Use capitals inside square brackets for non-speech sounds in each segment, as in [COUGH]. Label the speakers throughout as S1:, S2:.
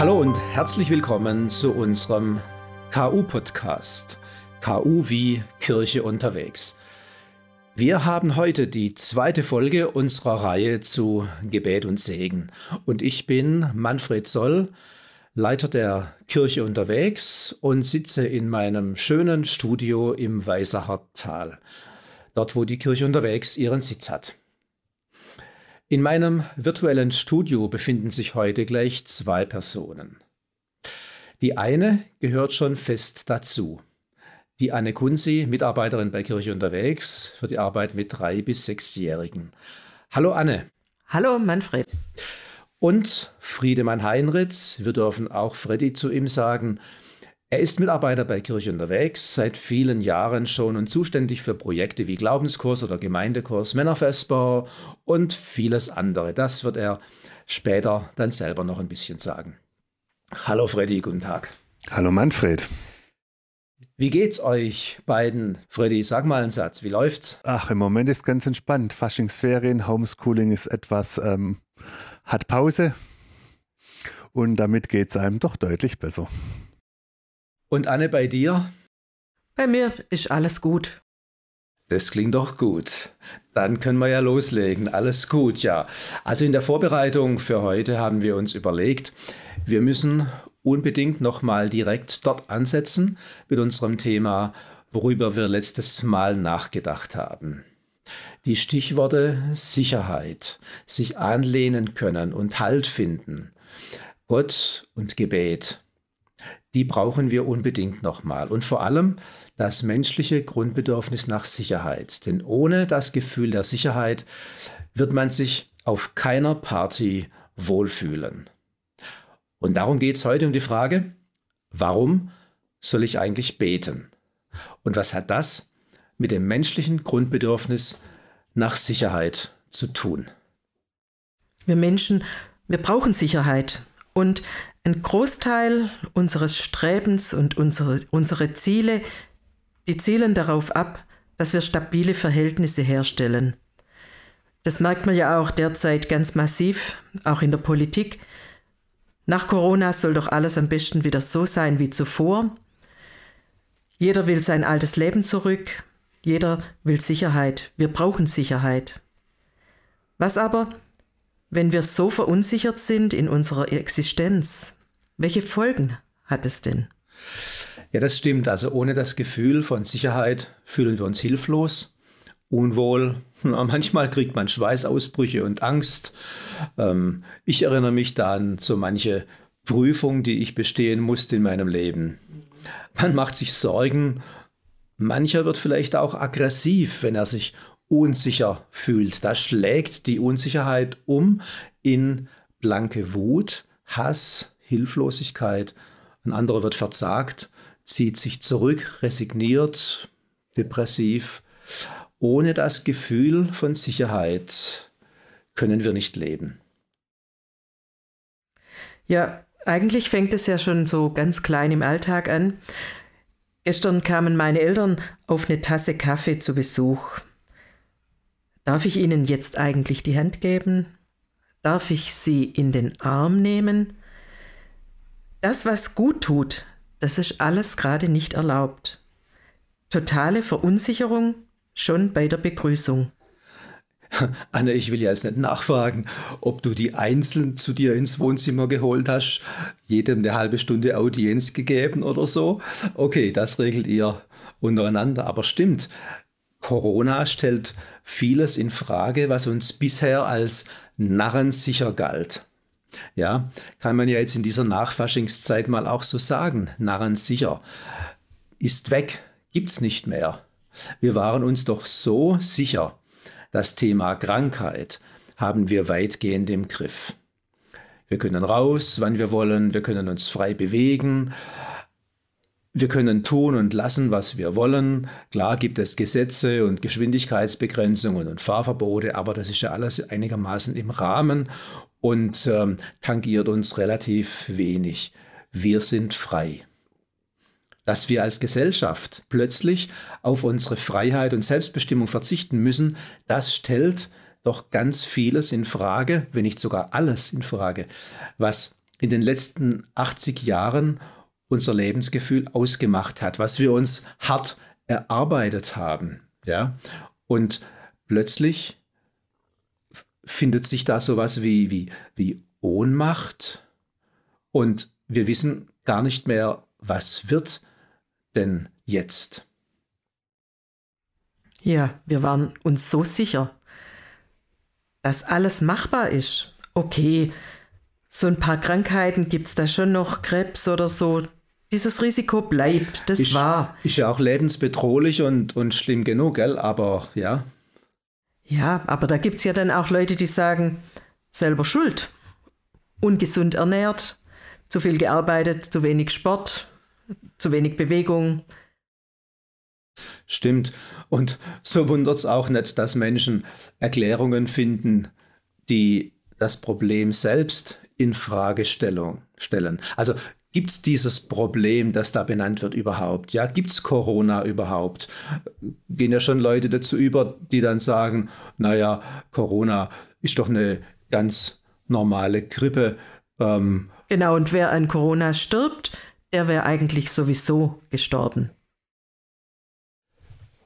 S1: Hallo und herzlich willkommen zu unserem KU-Podcast. KU wie Kirche unterwegs. Wir haben heute die zweite Folge unserer Reihe zu Gebet und Segen. Und ich bin Manfred Soll, Leiter der Kirche unterwegs und sitze in meinem schönen Studio im Weißerhartal, dort wo die Kirche unterwegs ihren Sitz hat. In meinem virtuellen Studio befinden sich heute gleich zwei Personen. Die eine gehört schon fest dazu. Die Anne Kunzi, Mitarbeiterin bei Kirche unterwegs, für die Arbeit mit drei- bis sechsjährigen. Hallo Anne.
S2: Hallo Manfred.
S1: Und Friedemann Heinritz, wir dürfen auch Freddy zu ihm sagen, er ist Mitarbeiter bei Kirche unterwegs, seit vielen Jahren schon und zuständig für Projekte wie Glaubenskurs oder Gemeindekurs, Männerfestbau und vieles andere. Das wird er später dann selber noch ein bisschen sagen. Hallo Freddy, guten Tag.
S3: Hallo Manfred.
S1: Wie geht's euch beiden? Freddy, sag mal einen Satz. Wie läuft's?
S3: Ach, im Moment ist ganz entspannt. Faschingsferien, Homeschooling ist etwas, ähm, hat Pause und damit geht es einem doch deutlich besser.
S1: Und Anne, bei dir?
S2: Bei mir ist alles gut.
S1: Das klingt doch gut. Dann können wir ja loslegen. Alles gut, ja. Also in der Vorbereitung für heute haben wir uns überlegt, wir müssen unbedingt nochmal direkt dort ansetzen mit unserem Thema, worüber wir letztes Mal nachgedacht haben. Die Stichworte Sicherheit, sich anlehnen können und Halt finden, Gott und Gebet die brauchen wir unbedingt nochmal. Und vor allem das menschliche Grundbedürfnis nach Sicherheit. Denn ohne das Gefühl der Sicherheit wird man sich auf keiner Party wohlfühlen. Und darum geht es heute um die Frage, warum soll ich eigentlich beten? Und was hat das mit dem menschlichen Grundbedürfnis nach Sicherheit zu tun?
S2: Wir Menschen, wir brauchen Sicherheit. Und ein Großteil unseres Strebens und unsere, unsere Ziele, die zielen darauf ab, dass wir stabile Verhältnisse herstellen. Das merkt man ja auch derzeit ganz massiv, auch in der Politik. Nach Corona soll doch alles am besten wieder so sein wie zuvor. Jeder will sein altes Leben zurück, jeder will Sicherheit, wir brauchen Sicherheit. Was aber, wenn wir so verunsichert sind in unserer Existenz, welche Folgen hat es denn?
S1: Ja, das stimmt. Also ohne das Gefühl von Sicherheit fühlen wir uns hilflos, unwohl. [LAUGHS] Manchmal kriegt man Schweißausbrüche und Angst. Ähm, ich erinnere mich da an so manche Prüfung, die ich bestehen musste in meinem Leben. Man macht sich Sorgen. Mancher wird vielleicht auch aggressiv, wenn er sich unsicher fühlt. Da schlägt die Unsicherheit um in blanke Wut, Hass, Hilflosigkeit. Ein anderer wird verzagt, zieht sich zurück, resigniert, depressiv. Ohne das Gefühl von Sicherheit können wir nicht leben.
S2: Ja, eigentlich fängt es ja schon so ganz klein im Alltag an. Gestern kamen meine Eltern auf eine Tasse Kaffee zu Besuch. Darf ich Ihnen jetzt eigentlich die Hand geben? Darf ich Sie in den Arm nehmen? Das, was gut tut, das ist alles gerade nicht erlaubt. Totale Verunsicherung schon bei der Begrüßung. [LAUGHS]
S1: Anne, ich will ja jetzt nicht nachfragen, ob du die einzeln zu dir ins Wohnzimmer geholt hast, jedem eine halbe Stunde Audienz gegeben oder so. Okay, das regelt ihr untereinander, aber stimmt, Corona stellt vieles in Frage, was uns bisher als narrensicher galt. Ja, kann man ja jetzt in dieser Nachfaschingszeit mal auch so sagen. Narrensicher ist weg, gibt's nicht mehr. Wir waren uns doch so sicher. Das Thema Krankheit haben wir weitgehend im Griff. Wir können raus, wann wir wollen, wir können uns frei bewegen, wir können tun und lassen, was wir wollen. Klar gibt es Gesetze und Geschwindigkeitsbegrenzungen und Fahrverbote, aber das ist ja alles einigermaßen im Rahmen und ähm, tangiert uns relativ wenig. Wir sind frei. Dass wir als Gesellschaft plötzlich auf unsere Freiheit und Selbstbestimmung verzichten müssen, das stellt doch ganz vieles in Frage, wenn nicht sogar alles in Frage, was in den letzten 80 Jahren unser Lebensgefühl ausgemacht hat, was wir uns hart erarbeitet haben. Ja? Und plötzlich findet sich da sowas wie, wie, wie Ohnmacht und wir wissen gar nicht mehr, was wird denn jetzt.
S2: Ja, wir waren uns so sicher, dass alles machbar ist. Okay, so ein paar Krankheiten gibt es da schon noch, Krebs oder so. Dieses Risiko bleibt, das
S1: ist,
S2: war.
S1: Ist ja auch lebensbedrohlich und, und schlimm genug, gell? Aber ja.
S2: Ja, aber da gibt es ja dann auch Leute, die sagen, selber schuld. Ungesund ernährt, zu viel gearbeitet, zu wenig Sport, zu wenig Bewegung.
S1: Stimmt. Und so wundert es auch nicht, dass Menschen Erklärungen finden, die das Problem selbst in Frage stellen. Also gibt es dieses Problem, das da benannt wird überhaupt? Ja, gibt es Corona überhaupt? Gehen ja schon Leute dazu über, die dann sagen, naja, Corona ist doch eine ganz normale Grippe.
S2: Ähm, genau, und wer an Corona stirbt, der wäre eigentlich sowieso gestorben.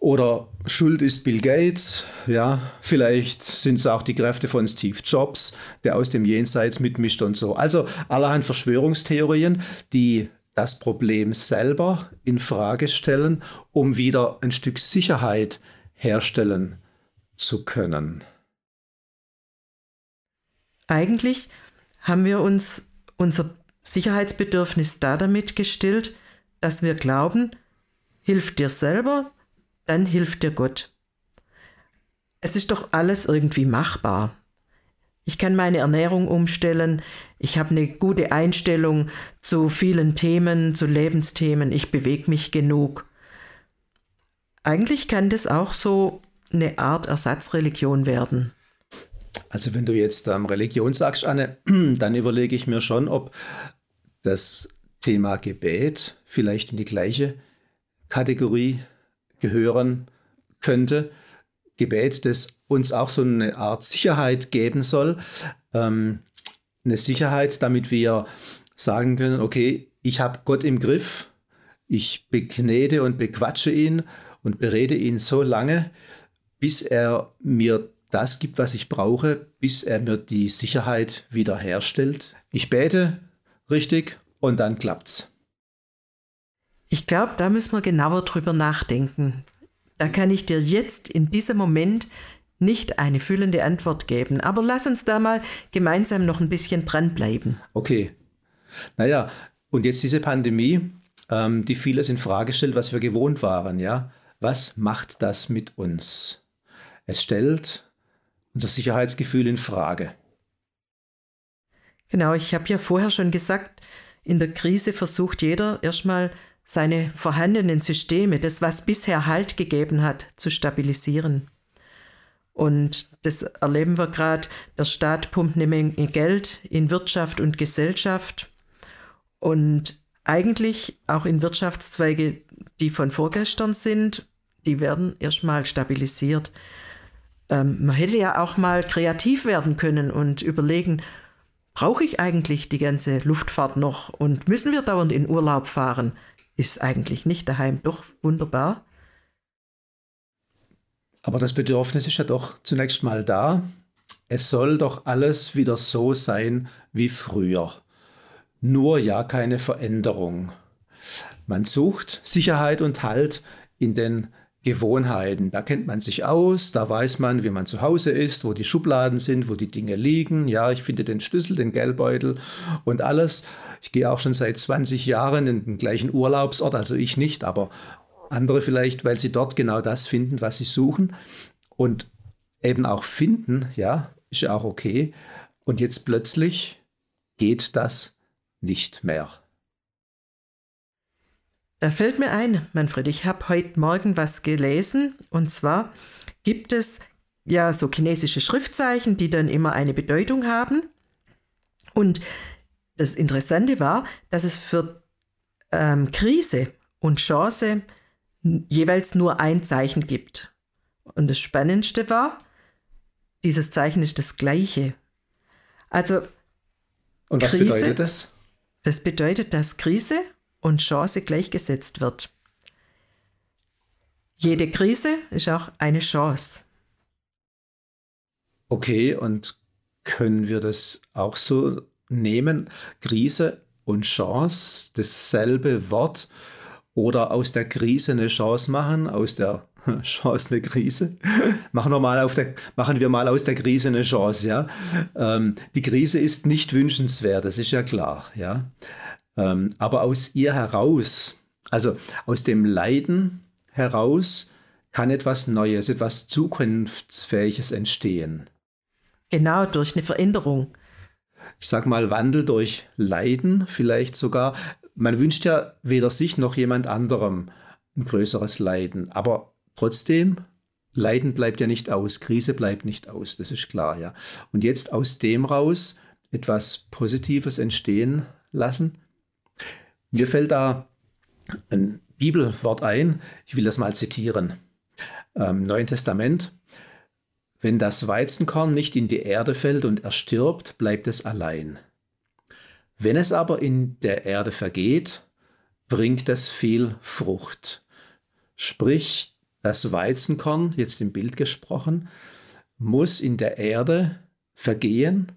S1: Oder Schuld ist Bill Gates, ja, vielleicht sind es auch die Kräfte von Steve Jobs, der aus dem Jenseits mitmischt und so. Also allerhand Verschwörungstheorien, die das Problem selber in Frage stellen, um wieder ein Stück Sicherheit herstellen zu können.
S2: Eigentlich haben wir uns unser Sicherheitsbedürfnis da damit gestillt, dass wir glauben, hilft dir selber, dann hilft dir Gott. Es ist doch alles irgendwie machbar. Ich kann meine Ernährung umstellen, ich habe eine gute Einstellung zu vielen Themen, zu Lebensthemen, ich bewege mich genug. Eigentlich kann das auch so eine Art Ersatzreligion werden.
S1: Also wenn du jetzt ähm, Religion sagst, Anne, [CLEARS THROAT] dann überlege ich mir schon, ob das Thema Gebet vielleicht in die gleiche Kategorie gehören könnte. Gebet, das uns auch so eine Art Sicherheit geben soll. Ähm, eine Sicherheit, damit wir sagen können, okay, ich habe Gott im Griff, ich begnede und bequatsche ihn und berede ihn so lange, bis er mir das gibt, was ich brauche, bis er mir die Sicherheit wiederherstellt. Ich bete richtig und dann klappt's.
S2: Ich glaube, da müssen wir genauer drüber nachdenken. Da kann ich dir jetzt in diesem Moment nicht eine füllende Antwort geben. Aber lass uns da mal gemeinsam noch ein bisschen dranbleiben.
S1: Okay. Naja, und jetzt diese Pandemie, ähm, die vieles in Frage stellt, was wir gewohnt waren, ja. Was macht das mit uns? Es stellt unser Sicherheitsgefühl in Frage.
S2: Genau, ich habe ja vorher schon gesagt, in der Krise versucht jeder erstmal seine vorhandenen Systeme, das, was bisher Halt gegeben hat, zu stabilisieren. Und das erleben wir gerade, der Staat pumpt eine Menge Geld in Wirtschaft und Gesellschaft und eigentlich auch in Wirtschaftszweige, die von vorgestern sind, die werden erstmal stabilisiert. Ähm, man hätte ja auch mal kreativ werden können und überlegen, brauche ich eigentlich die ganze Luftfahrt noch und müssen wir dauernd in Urlaub fahren? Ist eigentlich nicht daheim doch wunderbar.
S1: Aber das Bedürfnis ist ja doch zunächst mal da. Es soll doch alles wieder so sein wie früher. Nur ja keine Veränderung. Man sucht Sicherheit und Halt in den Gewohnheiten. Da kennt man sich aus, da weiß man, wie man zu Hause ist, wo die Schubladen sind, wo die Dinge liegen. Ja, ich finde den Schlüssel, den Geldbeutel und alles. Ich gehe auch schon seit 20 Jahren in den gleichen Urlaubsort, also ich nicht, aber andere vielleicht, weil sie dort genau das finden, was sie suchen. Und eben auch finden, ja, ist ja auch okay. Und jetzt plötzlich geht das nicht mehr.
S2: Da fällt mir ein, Manfred, ich habe heute Morgen was gelesen und zwar gibt es ja so chinesische Schriftzeichen, die dann immer eine Bedeutung haben. Und das Interessante war, dass es für ähm, Krise und Chance jeweils nur ein Zeichen gibt. Und das Spannendste war, dieses Zeichen ist das gleiche. Also
S1: Und was
S2: Krise,
S1: bedeutet das?
S2: Das bedeutet, dass Krise und Chance gleichgesetzt wird. Jede Krise ist auch eine Chance.
S1: Okay, und können wir das auch so nehmen? Krise und Chance, dasselbe Wort, oder aus der Krise eine Chance machen, aus der [LAUGHS] Chance eine Krise. machen, wir mal auf der, machen wir mal aus der Krise eine Chance, ja. Ähm, die Krise ist nicht wünschenswert, das ist ja klar, ja. Ähm, aber aus ihr heraus, also aus dem Leiden heraus, kann etwas Neues, etwas Zukunftsfähiges entstehen.
S2: Genau, durch eine Veränderung.
S1: Ich sag mal, Wandel durch Leiden vielleicht sogar. Man wünscht ja weder sich noch jemand anderem ein größeres Leiden. Aber trotzdem, Leiden bleibt ja nicht aus, Krise bleibt nicht aus, das ist klar, ja. Und jetzt aus dem raus etwas Positives entstehen lassen. Mir fällt da ein Bibelwort ein, ich will das mal zitieren. Im Neuen Testament, wenn das Weizenkorn nicht in die Erde fällt und erstirbt, bleibt es allein. Wenn es aber in der Erde vergeht, bringt es viel Frucht. Sprich, das Weizenkorn, jetzt im Bild gesprochen, muss in der Erde vergehen,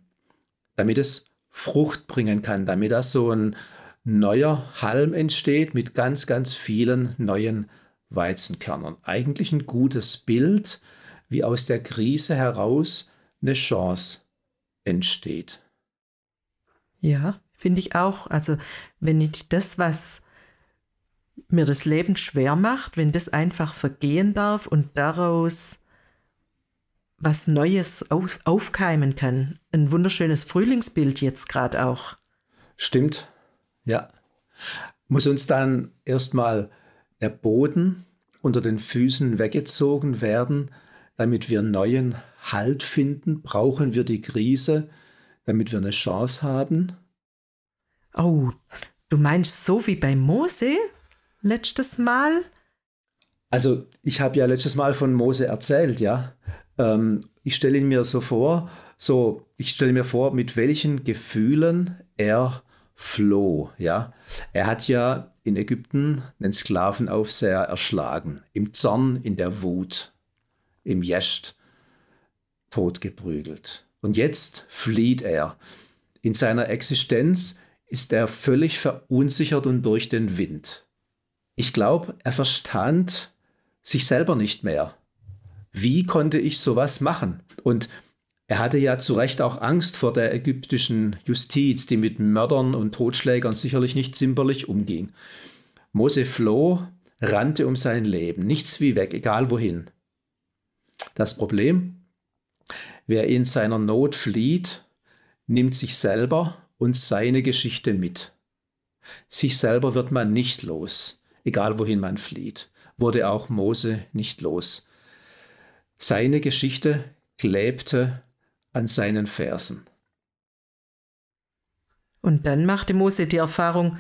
S1: damit es Frucht bringen kann, damit da so ein neuer Halm entsteht mit ganz, ganz vielen neuen Weizenkörnern. Eigentlich ein gutes Bild, wie aus der Krise heraus eine Chance entsteht.
S2: Ja, finde ich auch. Also wenn ich das, was mir das Leben schwer macht, wenn das einfach vergehen darf und daraus was Neues auf, aufkeimen kann. Ein wunderschönes Frühlingsbild jetzt gerade auch.
S1: Stimmt, ja. Muss uns dann erstmal der Boden unter den Füßen weggezogen werden, damit wir neuen Halt finden? Brauchen wir die Krise, damit wir eine Chance haben?
S2: Oh, du meinst so wie bei Mose letztes Mal?
S1: Also, ich habe ja letztes Mal von Mose erzählt, ja. Ähm, ich stelle ihn mir so vor, so, ich stelle mir vor, mit welchen Gefühlen er floh, ja. Er hat ja in Ägypten einen Sklavenaufseher erschlagen, im Zorn, in der Wut, im Jescht totgeprügelt. Und jetzt flieht er. In seiner Existenz ist er völlig verunsichert und durch den Wind. Ich glaube, er verstand sich selber nicht mehr. Wie konnte ich sowas machen? Und er hatte ja zu Recht auch Angst vor der ägyptischen Justiz, die mit Mördern und Totschlägern sicherlich nicht zimperlich umging. Mose floh, rannte um sein Leben, nichts wie weg, egal wohin. Das Problem, wer in seiner Not flieht, nimmt sich selber und seine Geschichte mit. Sich selber wird man nicht los, egal wohin man flieht, wurde auch Mose nicht los. Seine Geschichte klebte an seinen Fersen.
S2: Und dann machte Mose die Erfahrung,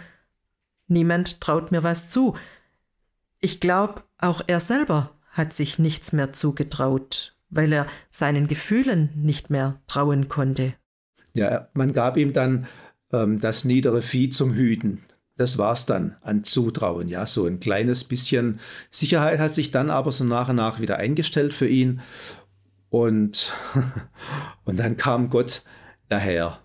S2: niemand traut mir was zu. Ich glaube, auch er selber hat sich nichts mehr zugetraut, weil er seinen Gefühlen nicht mehr trauen konnte.
S1: Ja, man gab ihm dann ähm, das niedere Vieh zum Hüten. Das war's dann an Zutrauen. Ja, so ein kleines bisschen Sicherheit hat sich dann aber so nach und nach wieder eingestellt für ihn. Und, [LAUGHS] und dann kam Gott daher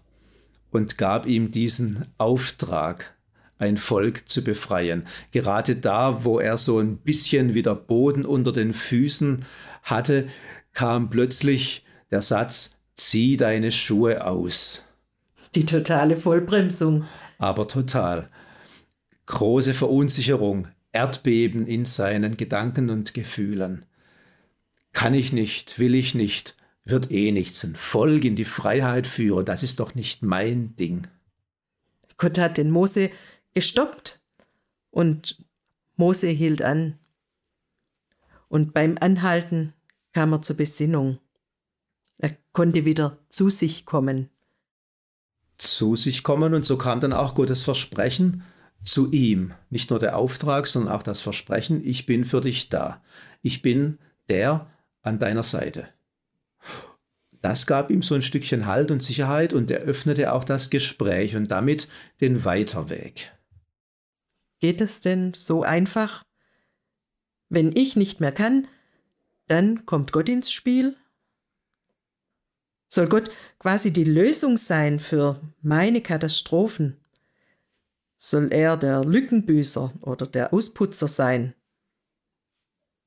S1: und gab ihm diesen Auftrag, ein Volk zu befreien. Gerade da, wo er so ein bisschen wieder Boden unter den Füßen hatte, kam plötzlich der Satz, zieh deine Schuhe aus.
S2: Die totale Vollbremsung.
S1: Aber total. Große Verunsicherung, Erdbeben in seinen Gedanken und Gefühlen. Kann ich nicht, will ich nicht, wird eh nichts. Ein Volk in die Freiheit führen, das ist doch nicht mein Ding.
S2: Gott hat den Mose gestoppt und Mose hielt an. Und beim Anhalten kam er zur Besinnung. Er konnte wieder zu sich kommen.
S1: Zu sich kommen und so kam dann auch Gottes Versprechen zu ihm. Nicht nur der Auftrag, sondern auch das Versprechen, ich bin für dich da. Ich bin der an deiner Seite. das gab ihm so ein Stückchen Halt und Sicherheit und er öffnete auch das Gespräch und damit den Weiterweg.
S2: Geht es denn so einfach? Wenn ich nicht mehr kann, dann kommt Gott ins Spiel? Soll Gott quasi die Lösung sein für meine Katastrophen? Soll er der Lückenbüßer oder der Ausputzer sein?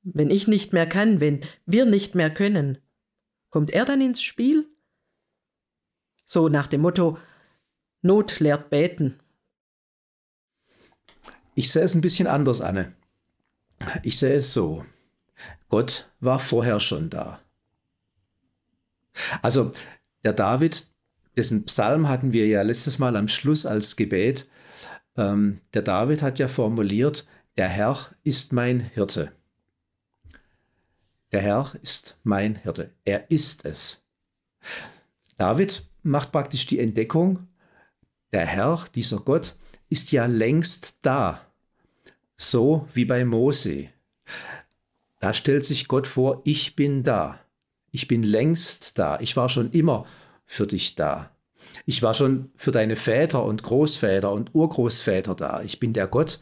S2: Wenn ich nicht mehr kann, wenn wir nicht mehr können, kommt er dann ins Spiel? So nach dem Motto, Not lehrt beten.
S1: Ich sehe es ein bisschen anders, Anne. Ich sehe es so. Gott war vorher schon da. Also der David, dessen Psalm hatten wir ja letztes Mal am Schluss als Gebet. Ähm, der David hat ja formuliert, der Herr ist mein Hirte. Der Herr ist mein Hirte. Er ist es. David macht praktisch die Entdeckung, der Herr, dieser Gott, ist ja längst da. So wie bei Mose. Da stellt sich Gott vor, ich bin da. Ich bin längst da. Ich war schon immer für dich da. Ich war schon für deine Väter und Großväter und Urgroßväter da. Ich bin der Gott,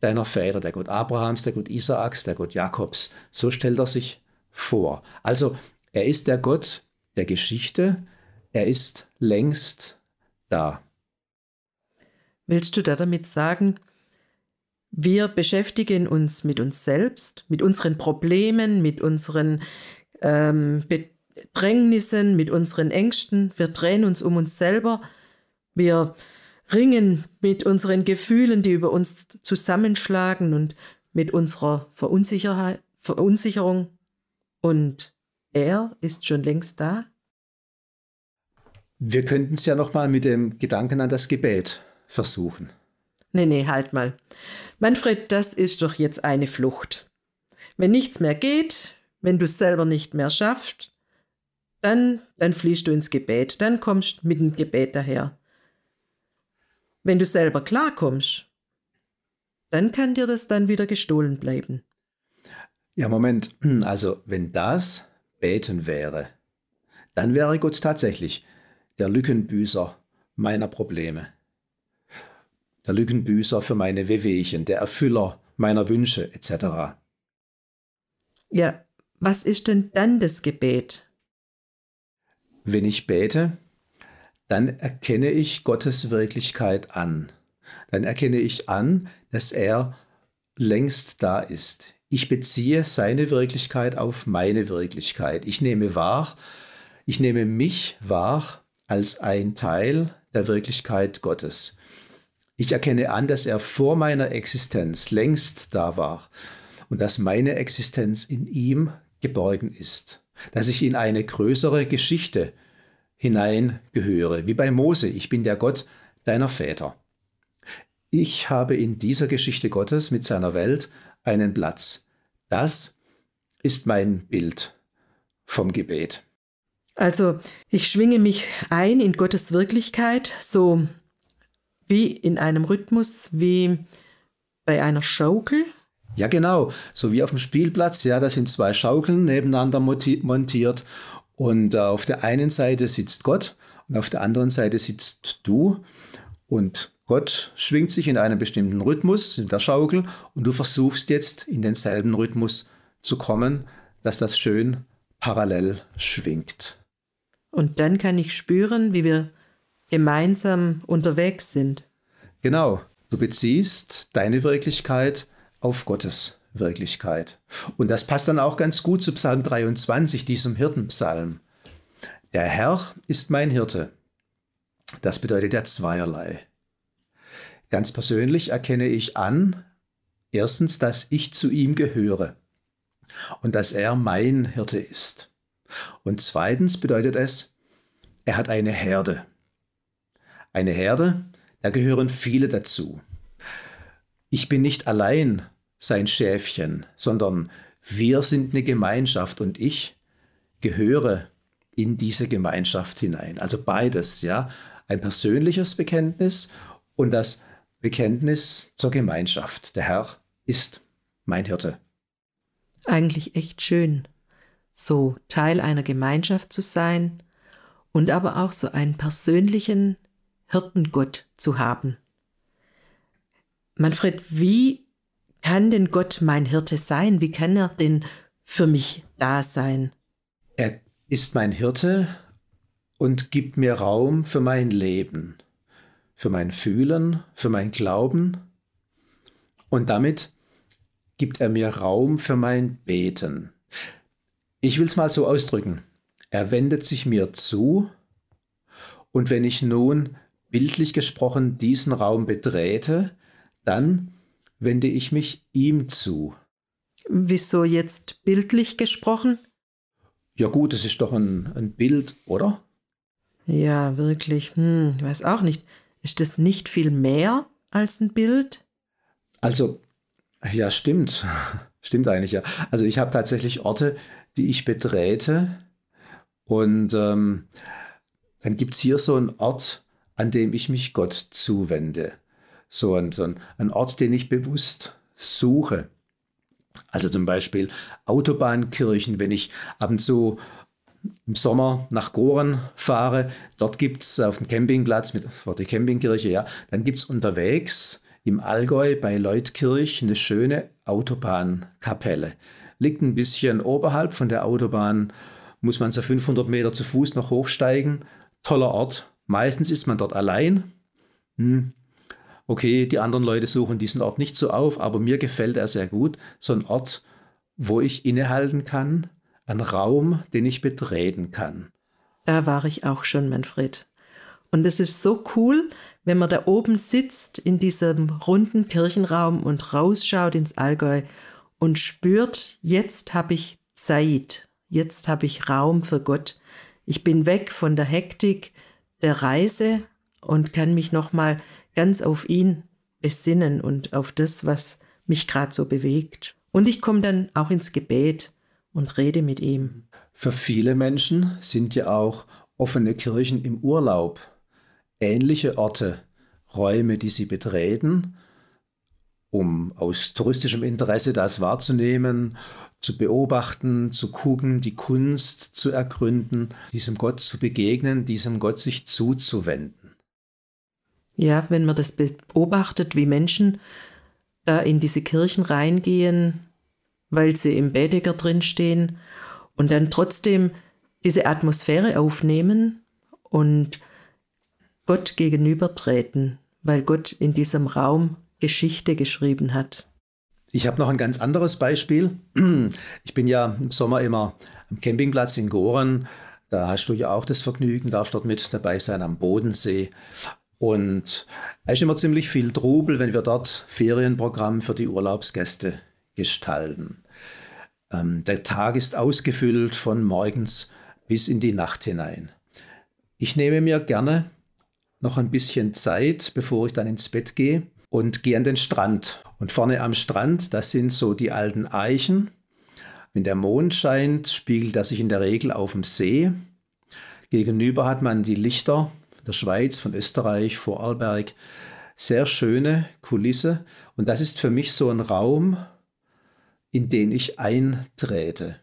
S1: deiner Väter, der Gott Abrahams, der Gott Isaaks, der Gott Jakobs. So stellt er sich vor. Also er ist der Gott der Geschichte, er ist längst da.
S2: Willst du da damit sagen, wir beschäftigen uns mit uns selbst, mit unseren Problemen, mit unseren ähm, Bedrängnissen, mit unseren Ängsten. Wir drehen uns um uns selber. Wir ringen mit unseren Gefühlen, die über uns zusammenschlagen und mit unserer Verunsicherheit, Verunsicherung. Und er ist schon längst da.
S1: Wir könnten es ja nochmal mit dem Gedanken an das Gebet versuchen.
S2: Nee, nee, halt mal. Manfred, das ist doch jetzt eine Flucht. Wenn nichts mehr geht, wenn du es selber nicht mehr schaffst, dann, dann fließt du ins Gebet, dann kommst mit dem Gebet daher. Wenn du selber klarkommst, dann kann dir das dann wieder gestohlen bleiben.
S1: Ja, Moment. Also, wenn das Beten wäre, dann wäre Gott tatsächlich der Lückenbüßer meiner Probleme. Der Lückenbüßer für meine Wehwehchen, der Erfüller meiner Wünsche etc.
S2: Ja, was ist denn dann das Gebet?
S1: Wenn ich bete, dann erkenne ich Gottes Wirklichkeit an. Dann erkenne ich an, dass er längst da ist. Ich beziehe seine Wirklichkeit auf meine Wirklichkeit. Ich nehme wahr, ich nehme mich wahr als ein Teil der Wirklichkeit Gottes. Ich erkenne an, dass er vor meiner Existenz längst da war und dass meine Existenz in ihm geborgen ist, dass ich in eine größere Geschichte hineingehöre, wie bei Mose, ich bin der Gott deiner Väter. Ich habe in dieser Geschichte Gottes mit seiner Welt einen Platz. Das ist mein Bild vom Gebet.
S2: Also ich schwinge mich ein in Gottes Wirklichkeit, so wie in einem Rhythmus, wie bei einer Schaukel.
S1: Ja, genau. So wie auf dem Spielplatz. Ja, da sind zwei Schaukeln nebeneinander montiert. Und äh, auf der einen Seite sitzt Gott und auf der anderen Seite sitzt du. Und Gott schwingt sich in einem bestimmten Rhythmus in der Schaukel und du versuchst jetzt in denselben Rhythmus zu kommen, dass das schön parallel schwingt.
S2: Und dann kann ich spüren, wie wir gemeinsam unterwegs sind.
S1: Genau, du beziehst deine Wirklichkeit auf Gottes Wirklichkeit. Und das passt dann auch ganz gut zu Psalm 23, diesem Hirtenpsalm. Der Herr ist mein Hirte. Das bedeutet ja zweierlei. Ganz persönlich erkenne ich an, erstens, dass ich zu ihm gehöre und dass er mein Hirte ist. Und zweitens bedeutet es, er hat eine Herde. Eine Herde, da gehören viele dazu. Ich bin nicht allein sein Schäfchen, sondern wir sind eine Gemeinschaft und ich gehöre in diese Gemeinschaft hinein. Also beides, ja, ein persönliches Bekenntnis und das Bekenntnis zur Gemeinschaft. Der Herr ist mein Hirte.
S2: Eigentlich echt schön. so Teil einer Gemeinschaft zu sein und aber auch so einen persönlichen Hirtengott zu haben. Manfred, wie kann denn Gott mein Hirte sein? Wie kann er denn für mich da sein?
S1: Er ist mein Hirte und gibt mir Raum für mein Leben, für mein Fühlen, für mein Glauben. Und damit gibt er mir Raum für mein Beten. Ich will es mal so ausdrücken. Er wendet sich mir zu und wenn ich nun bildlich gesprochen diesen Raum betrete, dann wende ich mich ihm zu.
S2: Wieso jetzt bildlich gesprochen?
S1: Ja gut, es ist doch ein, ein Bild, oder?
S2: Ja, wirklich. Hm, ich weiß auch nicht. Ist das nicht viel mehr als ein Bild?
S1: Also, ja, stimmt. [LAUGHS] stimmt eigentlich, ja. Also ich habe tatsächlich Orte, die ich betrete. Und ähm, dann gibt es hier so einen Ort, an dem ich mich Gott zuwende. So ein, so ein, Ort, den ich bewusst suche. Also zum Beispiel Autobahnkirchen, wenn ich ab und zu im Sommer nach Goren fahre, dort gibt es auf dem Campingplatz mit, vor der Campingkirche, ja, dann gibt es unterwegs im Allgäu bei Leutkirch eine schöne Autobahnkapelle. Liegt ein bisschen oberhalb von der Autobahn, muss man so 500 Meter zu Fuß noch hochsteigen. Toller Ort. Meistens ist man dort allein. Hm. Okay, die anderen Leute suchen diesen Ort nicht so auf, aber mir gefällt er sehr gut. So ein Ort, wo ich innehalten kann, ein Raum, den ich betreten kann.
S2: Da war ich auch schon, Manfred. Und es ist so cool, wenn man da oben sitzt in diesem runden Kirchenraum und rausschaut ins Allgäu und spürt, jetzt habe ich Zeit, jetzt habe ich Raum für Gott. Ich bin weg von der Hektik der Reise und kann mich nochmal ganz auf ihn besinnen und auf das, was mich gerade so bewegt. Und ich komme dann auch ins Gebet und rede mit ihm.
S1: Für viele Menschen sind ja auch offene Kirchen im Urlaub ähnliche Orte, Räume, die sie betreten, um aus touristischem Interesse das wahrzunehmen, zu beobachten, zu gucken, die Kunst zu ergründen, diesem Gott zu begegnen, diesem Gott sich zuzuwenden.
S2: Ja, wenn man das beobachtet, wie Menschen da in diese Kirchen reingehen, weil sie im Bädiger drinstehen und dann trotzdem diese Atmosphäre aufnehmen und Gott gegenübertreten, weil Gott in diesem Raum Geschichte geschrieben hat.
S1: Ich habe noch ein ganz anderes Beispiel. [CLEARS THROAT] Ich bin ja im Sommer immer am Campingplatz in Goren. Da hast du ja auch das Vergnügen, darfst dort mit dabei sein am Bodensee. Und es ist immer ziemlich viel Trubel, wenn wir dort Ferienprogramm für die Urlaubsgäste gestalten. Ähm, der Tag ist ausgefüllt von morgens bis in die Nacht hinein. Ich nehme mir gerne noch ein bisschen Zeit, bevor ich dann ins Bett gehe und gehe an den Strand. Und vorne am Strand, das sind so die alten Eichen. Wenn der Mond scheint, spiegelt er sich in der Regel auf dem See. Gegenüber hat man die Lichter der Schweiz, von Österreich, Vorarlberg. Sehr schöne Kulisse. Und das ist für mich so ein Raum, in den ich eintrete.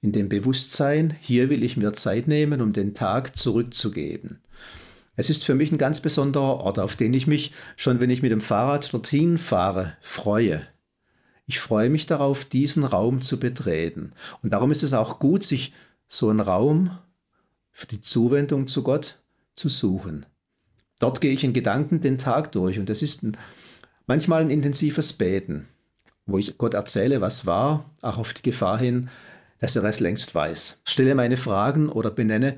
S1: In dem Bewusstsein, hier will ich mir Zeit nehmen, um den Tag zurückzugeben. Es ist für mich ein ganz besonderer Ort, auf den ich mich schon, wenn ich mit dem Fahrrad dorthin fahre, freue. Ich freue mich darauf, diesen Raum zu betreten. Und darum ist es auch gut, sich so einen Raum für die Zuwendung zu Gott zu suchen. Dort gehe ich in Gedanken den Tag durch und es ist ein, manchmal ein intensives Beten wo ich Gott erzähle, was war, auch auf die Gefahr hin, dass er es längst weiß. Stelle meine Fragen oder benenne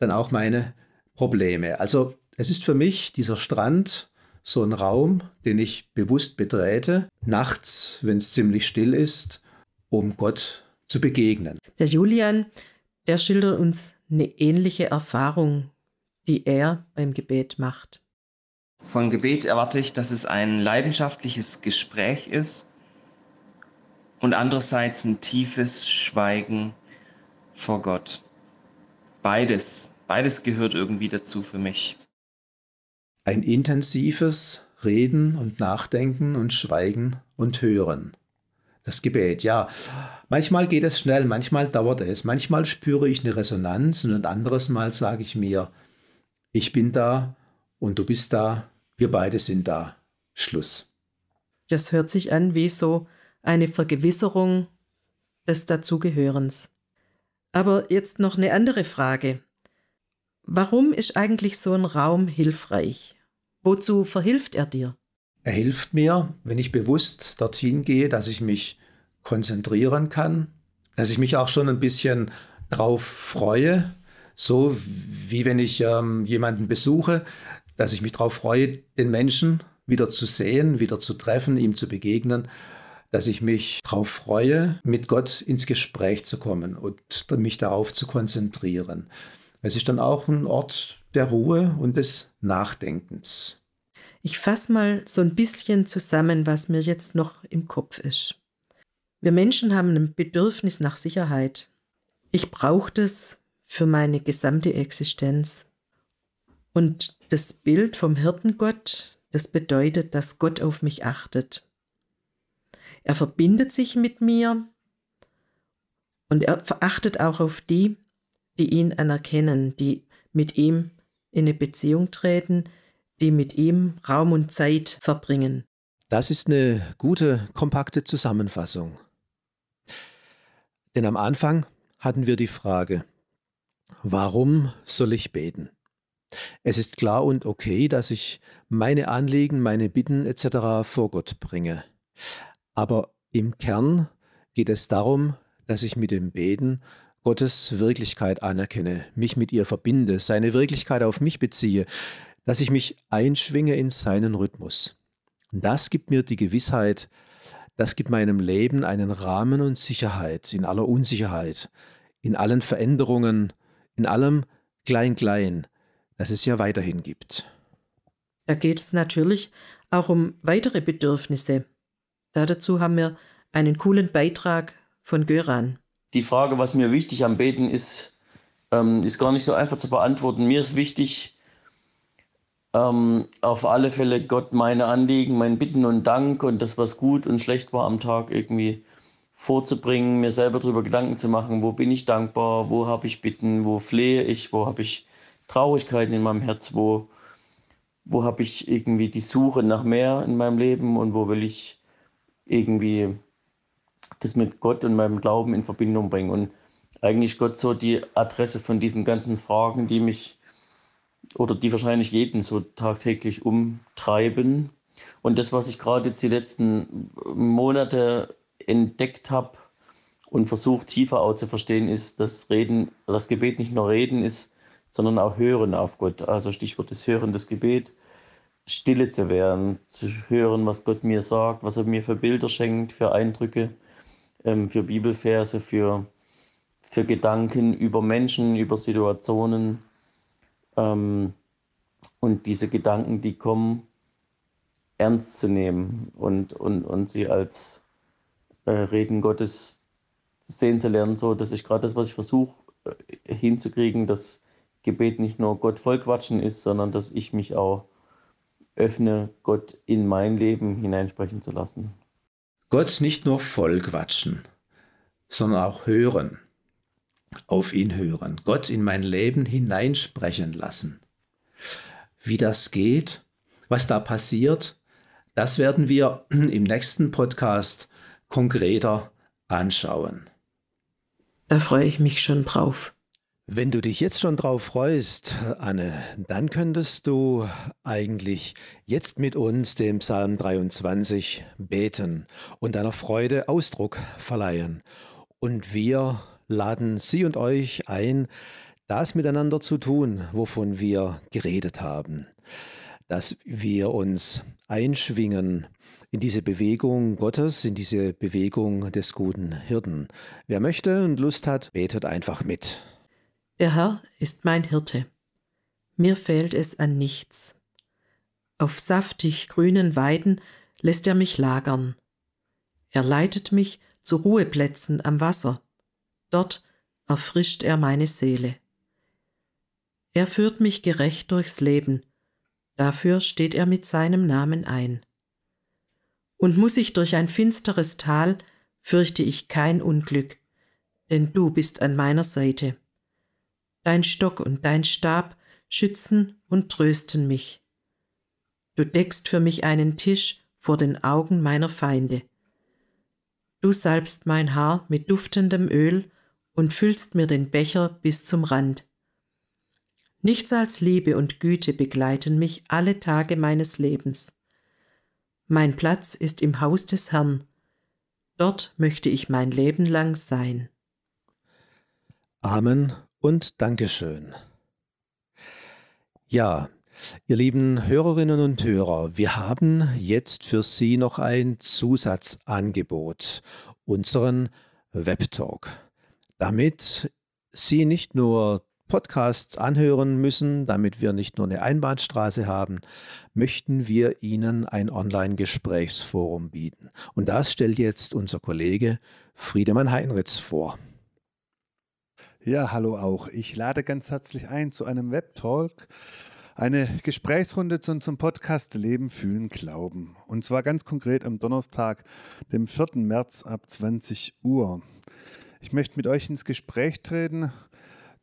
S1: dann auch meine Probleme. Also es ist für mich dieser Strand so ein Raum, den ich bewusst betrete, nachts, wenn es ziemlich still ist, um Gott zu begegnen.
S2: Der Julian, der schildert uns eine ähnliche Erfahrung, die er beim Gebet macht.
S4: Von Gebet erwarte ich, dass es ein leidenschaftliches Gespräch ist, und andererseits ein tiefes Schweigen vor Gott. Beides, beides gehört irgendwie dazu für mich.
S1: Ein intensives Reden und Nachdenken und Schweigen und Hören. Das Gebet, ja. Manchmal geht es schnell, manchmal dauert es, manchmal spüre ich eine Resonanz und ein anderes Mal sage ich mir, ich bin da und du bist da, wir beide sind da. Schluss.
S2: Das hört sich an wie so eine Vergewisserung des Dazugehörens. Aber jetzt noch eine andere Frage. Warum ist eigentlich so ein Raum hilfreich? Wozu verhilft er dir?
S1: Er hilft mir, wenn ich bewusst dorthin gehe, dass ich mich konzentrieren kann, dass ich mich auch schon ein bisschen drauf freue, so wie wenn ich ähm, jemanden besuche, dass ich mich darauf freue, den Menschen wieder zu sehen, wieder zu treffen, ihm zu begegnen, dass ich mich darauf freue, mit Gott ins Gespräch zu kommen und mich darauf zu konzentrieren. Es ist dann auch ein Ort der Ruhe und des Nachdenkens.
S2: Ich fasse mal so ein bisschen zusammen, was mir jetzt noch im Kopf ist. Wir Menschen haben ein Bedürfnis nach Sicherheit. Ich brauche das für meine gesamte Existenz. Und das Bild vom Hirtengott, das bedeutet, dass Gott auf mich achtet. Er verbindet sich mit mir und er verachtet auch auf die, die ihn anerkennen, die mit ihm in eine Beziehung treten, die mit ihm Raum und Zeit verbringen.
S1: Das ist eine gute, kompakte Zusammenfassung. Denn am Anfang hatten wir die Frage, warum soll ich beten? Es ist klar und okay, dass ich meine Anliegen, meine Bitten etc. vor Gott bringe. Aber im Kern geht es darum, dass ich mit dem Beten Gottes Wirklichkeit anerkenne, mich mit ihr verbinde, seine Wirklichkeit auf mich beziehe, dass ich mich einschwinge in seinen Rhythmus. Das gibt mir die Gewissheit, das gibt meinem Leben einen Rahmen und Sicherheit in aller Unsicherheit, in allen Veränderungen, in allem Klein-Klein, das es ja weiterhin gibt.
S2: Da geht es natürlich auch um weitere Bedürfnisse. dazu haben wir einen coolen Beitrag von Göran.
S5: Die Frage, was mir wichtig am Beten ist, ähm, ist gar nicht so einfach zu beantworten. Mir ist wichtig, ähm, auf alle Fälle Gott meine Anliegen, mein Bitten und Dank und das, was gut und schlecht war am Tag irgendwie vorzubringen, mir selber darüber Gedanken zu machen, wo bin ich dankbar, wo habe ich Bitten, wo flehe ich, wo habe ich Traurigkeiten in meinem Herz, wo, wo habe ich irgendwie die Suche nach mehr in meinem Leben und wo will ich irgendwie das mit Gott und meinem Glauben in Verbindung bringen. Und eigentlich Gott so die Adresse von diesen ganzen Fragen, die mich oder die wahrscheinlich jeden so tagtäglich umtreiben. Und das, was ich gerade jetzt die letzten Monate entdeckt habe und versucht tiefer auch zu verstehen, ist, dass Reden, das Gebet nicht nur Reden ist, sondern auch Hören auf Gott. Also Stichwort des Hören des Gebet, stille zu werden, zu hören, was Gott mir sagt, was er mir für Bilder schenkt, für Eindrücke, ähm, für Bibelverse, für, für Gedanken über Menschen, über Situationen. Ähm, und diese Gedanken, die kommen, ernst zu nehmen und, und, und sie als äh, Reden Gottes sehen zu lernen, so dass ich gerade das, was ich versuche äh, hinzukriegen, dass Gebet nicht nur Gott vollquatschen ist, sondern dass ich mich auch öffne, Gott in mein Leben hineinsprechen zu lassen.
S1: Gott nicht nur vollquatschen, sondern auch hören, auf ihn hören, Gott in mein Leben hineinsprechen lassen. Wie das geht, was da passiert, das werden wir [CLEARS THROAT] im nächsten Podcast konkreter anschauen.
S2: Da freue ich mich schon drauf.
S1: Wenn du dich jetzt schon drauf freust, Anne, dann könntest du eigentlich jetzt mit uns dem Psalm 23 beten und deiner Freude Ausdruck verleihen. Und wir laden Sie und euch ein, das miteinander zu tun, wovon wir geredet haben. Dass wir uns einschwingen in diese Bewegung Gottes, in diese Bewegung des guten Hirten. Wer möchte und Lust hat, betet einfach mit.
S2: Der Herr ist mein Hirte. Mir fehlt es an nichts. Auf saftig grünen Weiden lässt er mich lagern. Er leitet mich zu Ruheplätzen am Wasser. Dort erfrischt er meine Seele. Er führt mich gerecht durchs Leben. Dafür steht er mit seinem Namen ein. Und muss ich durch ein finsteres Tal, fürchte ich kein Unglück, denn du bist an meiner Seite. Dein Stock und dein Stab schützen und trösten mich. Du deckst für mich einen Tisch vor den Augen meiner Feinde. Du salbst mein Haar mit duftendem Öl und füllst mir den Becher bis zum Rand. Nichts als Liebe und Güte begleiten mich alle Tage meines Lebens. Mein Platz ist im Haus des Herrn. Dort möchte ich mein Leben lang sein.
S1: Amen und Dankeschön. Ja, ihr lieben Hörerinnen und Hörer, wir haben jetzt für Sie noch ein Zusatzangebot, unseren Webtalk. Damit Sie nicht nur Podcasts anhören müssen, damit wir nicht nur eine Einbahnstraße haben, möchten wir Ihnen ein Online-Gesprächsforum bieten. Und das stellt jetzt unser Kollege Friedemann Heinritz vor.
S3: Ja, hallo auch. Ich lade ganz herzlich ein zu einem Webtalk, eine Gesprächsrunde zu unserem Podcast Leben, Fühlen, Glauben. Und zwar ganz konkret am Donnerstag, dem 4. März ab 20 Uhr. Ich möchte mit euch ins Gespräch treten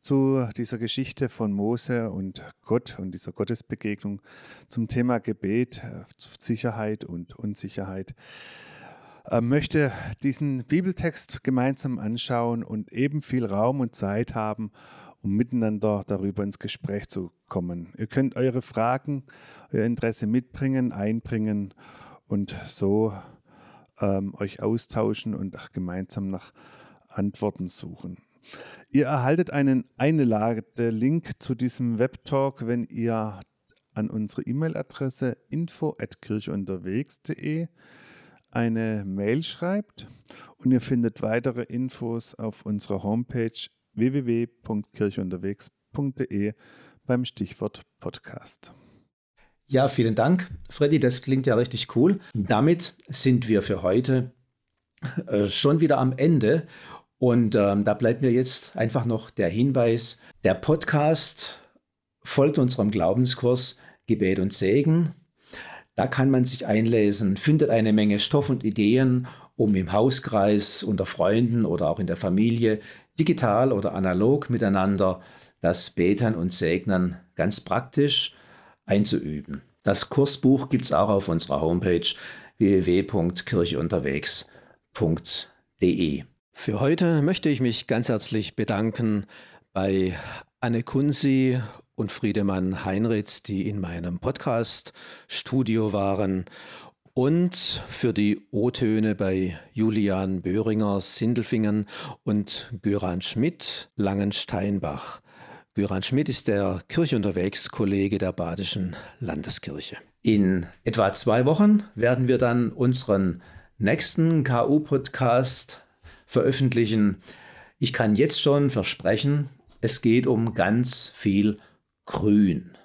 S3: zu dieser Geschichte von Mose und Gott und dieser Gottesbegegnung zum Thema Gebet, äh, Sicherheit und Unsicherheit. Äh, möchte diesen Bibeltext gemeinsam anschauen und eben viel Raum und Zeit haben, um miteinander darüber ins Gespräch zu kommen. Ihr könnt eure Fragen, euer Interesse mitbringen, einbringen und so ähm, euch austauschen und gemeinsam nach Antworten suchen. Ihr erhaltet einen Einlade-Link zu diesem Webtalk, wenn ihr an unsere E-Mail-Adresse info@kircheunterwegs.de eine Mail schreibt und ihr findet weitere Infos auf unserer Homepage www.kircheunterwegs.de beim Stichwort Podcast.
S1: Ja, vielen Dank, Freddy. Das klingt ja richtig cool. Damit sind wir für heute äh, schon wieder am Ende und ähm, da bleibt mir jetzt einfach noch der Hinweis, der Podcast folgt unserem Glaubenskurs Gebet und Segen. Da kann man sich einlesen, findet eine Menge Stoff und Ideen, um im Hauskreis, unter Freunden oder auch in der Familie, digital oder analog miteinander das Beten und Segnen ganz praktisch einzuüben. Das Kursbuch gibt es auch auf unserer Homepage www.kircheunterwegs.de. Für heute möchte ich mich ganz herzlich bedanken bei Anne Kunsi und Friedemann Heinritz, die in meinem Podcast-Studio waren und für die O-Töne bei Julian Böhringer, Sindelfingen und Göran Schmidt, Langensteinbach. Göran Schmidt ist der Kirchunterwegs-Kollege der Badischen Landeskirche. In etwa zwei Wochen werden wir dann unseren nächsten KU-Podcast veröffentlichen. Ich kann jetzt schon versprechen, es geht um ganz viel Grün.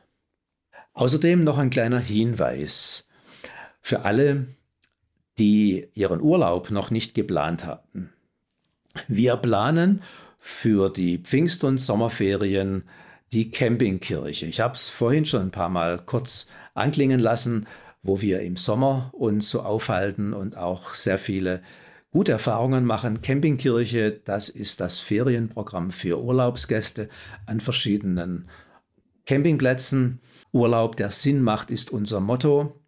S1: Außerdem noch ein kleiner Hinweis für alle, die ihren Urlaub noch nicht geplant hatten. Wir planen für die Pfingst- und Sommerferien die Campingkirche. Ich habe es vorhin schon ein paar Mal kurz anklingen lassen, wo wir im Sommer uns so aufhalten und auch sehr viele gute Erfahrungen machen. Campingkirche, das ist das Ferienprogramm für Urlaubsgäste an verschiedenen Campingplätzen. Urlaub, der Sinn macht, ist unser Motto.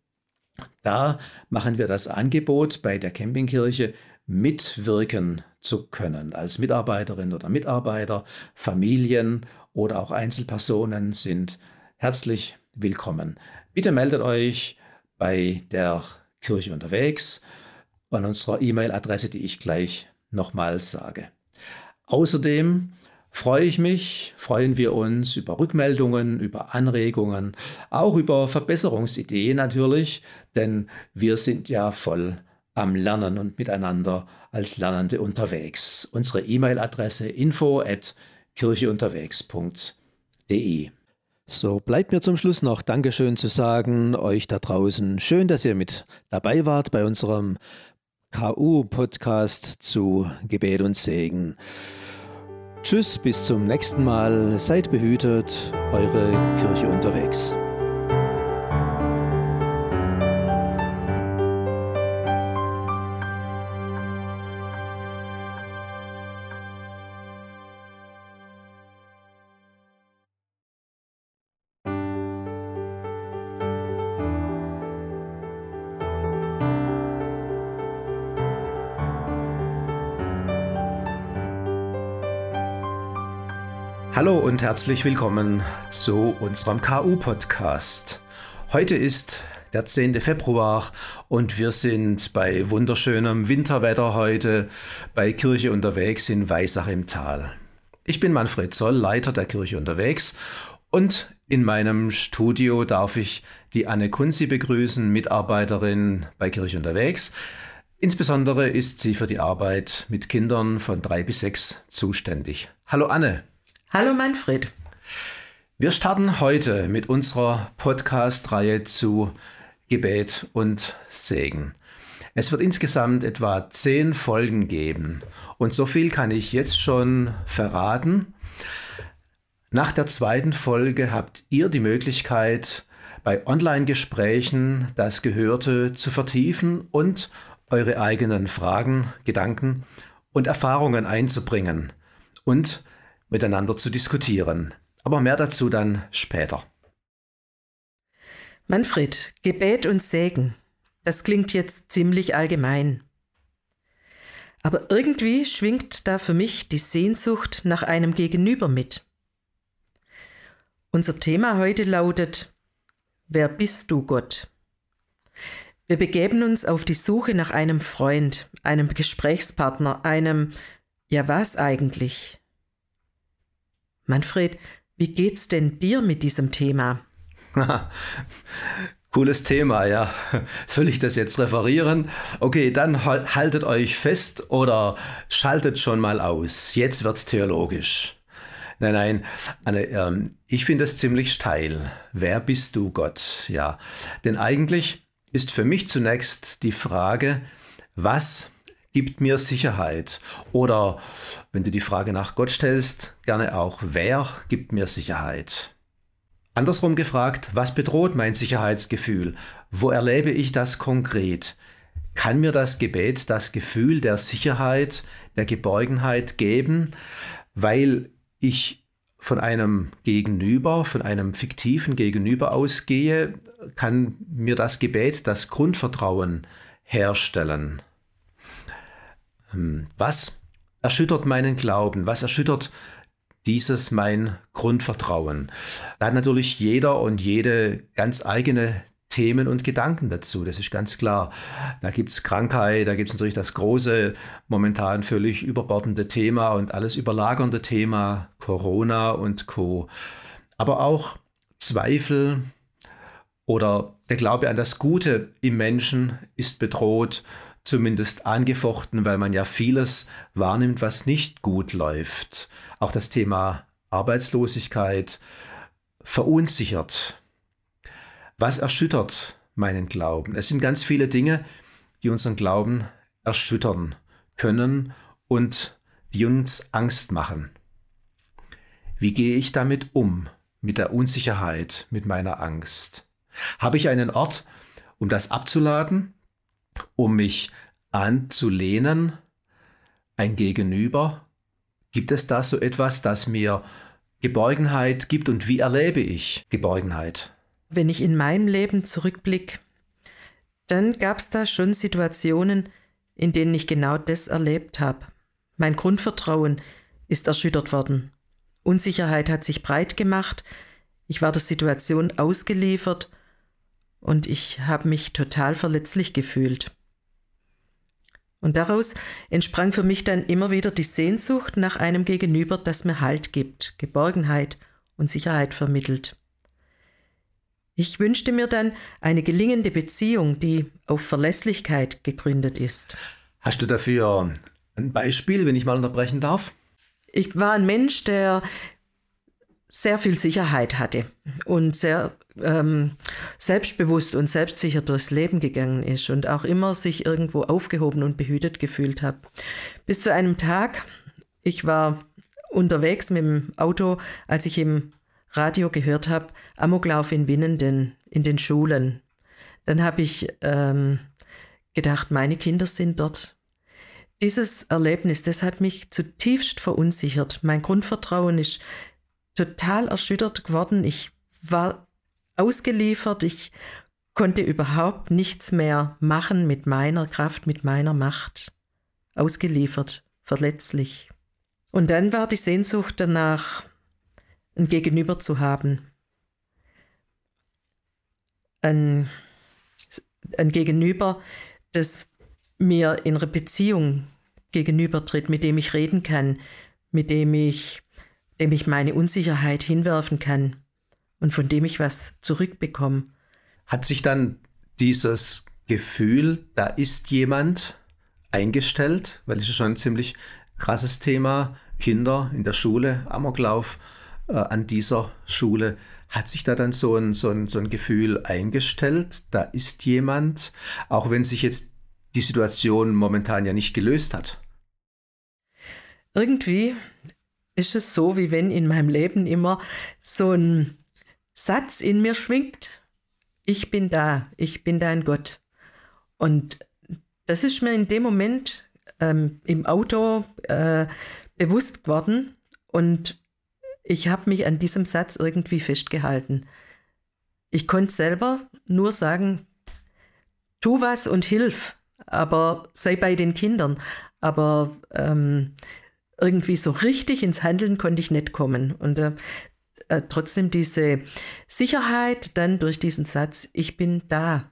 S1: Da machen wir das Angebot bei der Campingkirche mitwirken zu können. Als Mitarbeiterin oder Mitarbeiter, Familien oder auch Einzelpersonen sind herzlich willkommen. Bitte meldet euch bei der Kirche unterwegs an unserer E-Mail-Adresse, die ich gleich nochmals sage. Außerdem freue ich mich, freuen wir uns über Rückmeldungen, über Anregungen, auch über Verbesserungsideen natürlich, denn wir sind ja voll am Lernen und miteinander als Lernende unterwegs. Unsere E-Mail-Adresse info at kircheunterwegs.de. So, bleibt mir zum Schluss noch Dankeschön zu sagen, euch da draußen. Schön, dass ihr mit dabei wart bei unserem KU-Podcast zu Gebet und Segen. Tschüss, bis zum nächsten Mal. Seid behütet, eure Kirche unterwegs. Hallo und herzlich willkommen zu unserem KU-Podcast. Heute ist der 10. Februar und wir sind bei wunderschönem Winterwetter heute bei Kirche unterwegs in Weisach im Tal. Ich bin Manfred Zoll, Leiter der Kirche unterwegs und in meinem Studio darf ich die Anne Kunzi begrüßen, Mitarbeiterin bei Kirche unterwegs. Insbesondere ist sie für die Arbeit mit Kindern von drei bis sechs zuständig. Hallo Anne.
S2: Hallo Manfred.
S1: Wir starten heute mit unserer Podcast-Reihe zu Gebet und Segen. Es wird insgesamt etwa zehn Folgen geben und so viel kann ich jetzt schon verraten. Nach der zweiten Folge habt ihr die Möglichkeit, bei Online-Gesprächen das Gehörte zu vertiefen und eure eigenen Fragen, Gedanken und Erfahrungen einzubringen und miteinander zu diskutieren. Aber mehr dazu dann später.
S2: Manfred, Gebet und Segen, das klingt jetzt ziemlich allgemein. Aber irgendwie schwingt da für mich die Sehnsucht nach einem Gegenüber mit. Unser Thema heute lautet Wer bist du, Gott? Wir begeben uns auf die Suche nach einem Freund, einem Gesprächspartner, einem Ja was eigentlich? Manfred, wie geht's denn dir mit diesem Thema? [LAUGHS]
S1: Cooles Thema, ja. Soll ich das jetzt referieren? Okay, dann haltet euch fest oder schaltet schon mal aus. Jetzt wird's theologisch. Nein, nein, Anne, ähm, ich finde es ziemlich steil. Wer bist du, Gott? Ja, denn eigentlich ist für mich zunächst die Frage, was gibt mir Sicherheit? Oder wenn du die Frage nach Gott stellst, gerne auch, wer gibt mir Sicherheit? Andersrum gefragt, was bedroht mein Sicherheitsgefühl? Wo erlebe ich das konkret? Kann mir das Gebet das Gefühl der Sicherheit, der Geborgenheit geben, weil ich von einem Gegenüber, von einem fiktiven Gegenüber ausgehe, kann mir das Gebet das Grundvertrauen herstellen. Ähm, was erschüttert meinen Glauben? Was erschüttert dieses mein Grundvertrauen? Da hat natürlich jeder und jede ganz eigene Themen und Gedanken dazu, das ist ganz klar. Da gibt es Krankheit, da gibt es natürlich das große, momentan völlig überbordende Thema und alles überlagernde Thema Corona und Co. Aber auch Zweifel oder der Glaube an das Gute im Menschen ist bedroht zumindest angefochten, weil man ja vieles wahrnimmt, was nicht gut läuft. Auch das Thema Arbeitslosigkeit verunsichert. Was erschüttert meinen Glauben? Es sind ganz viele Dinge, die unseren Glauben erschüttern können und die uns Angst machen. Wie gehe ich damit um, mit der Unsicherheit, mit meiner Angst? Habe ich einen Ort, um das abzuladen? Um mich anzulehnen, ein Gegenüber? Gibt es da so etwas, das mir Geborgenheit gibt und wie erlebe ich Geborgenheit?
S2: Wenn ich in meinem Leben zurückblicke, dann gab es da schon Situationen, in denen ich genau das erlebt habe. Mein Grundvertrauen ist erschüttert worden. Unsicherheit hat sich breit gemacht, ich war der Situation ausgeliefert und ich habe mich total verletzlich gefühlt. Und daraus entsprang für mich dann immer wieder die Sehnsucht nach einem Gegenüber, das mir Halt gibt, Geborgenheit und Sicherheit vermittelt. Ich wünschte mir dann eine gelingende Beziehung, die auf Verlässlichkeit gegründet ist.
S1: Hast du dafür ein Beispiel, wenn ich mal unterbrechen darf?
S2: Ich war ein Mensch, der sehr viel Sicherheit hatte und sehr ähm, selbstbewusst und selbstsicher durchs Leben gegangen ist und auch immer sich irgendwo aufgehoben und behütet gefühlt habe. Bis zu einem Tag, ich war unterwegs mit dem Auto, als ich im Radio gehört habe, Amoklauf in Winnenden in den Schulen. Dann habe ich ähm, gedacht, meine Kinder sind dort. Dieses Erlebnis, das hat mich zutiefst verunsichert. Mein Grundvertrauen ist total erschüttert geworden. Ich war ausgeliefert, ich konnte überhaupt nichts mehr machen mit meiner Kraft, mit meiner Macht. Ausgeliefert, verletzlich. Und dann war die Sehnsucht danach, ein Gegenüber zu haben. Ein, ein Gegenüber, das mir in einer Beziehung gegenübertritt, mit dem ich reden kann, mit dem ich, dem ich meine Unsicherheit hinwerfen kann und von dem ich was zurückbekomme.
S1: Hat sich dann dieses Gefühl, da ist jemand eingestellt, weil es ist schon ein ziemlich krasses Thema, Kinder in der Schule, Amoklauf äh, an dieser Schule. Hat sich da dann so ein, so, ein, so ein Gefühl eingestellt, da ist jemand, auch wenn sich jetzt die Situation momentan ja nicht gelöst hat?
S2: Irgendwie ist es so, wie wenn in meinem Leben immer so ein Satz in mir schwingt, ich bin da, ich bin dein Gott. Und das ist mir in dem Moment ähm, im Auto äh, bewusst geworden und ich habe mich an diesem Satz irgendwie festgehalten. Ich konnte selber nur sagen, tu was und hilf, aber sei bei den Kindern. Aber ähm, irgendwie so richtig ins Handeln konnte ich nicht kommen. Und äh, äh, trotzdem diese Sicherheit dann durch diesen Satz, ich bin da,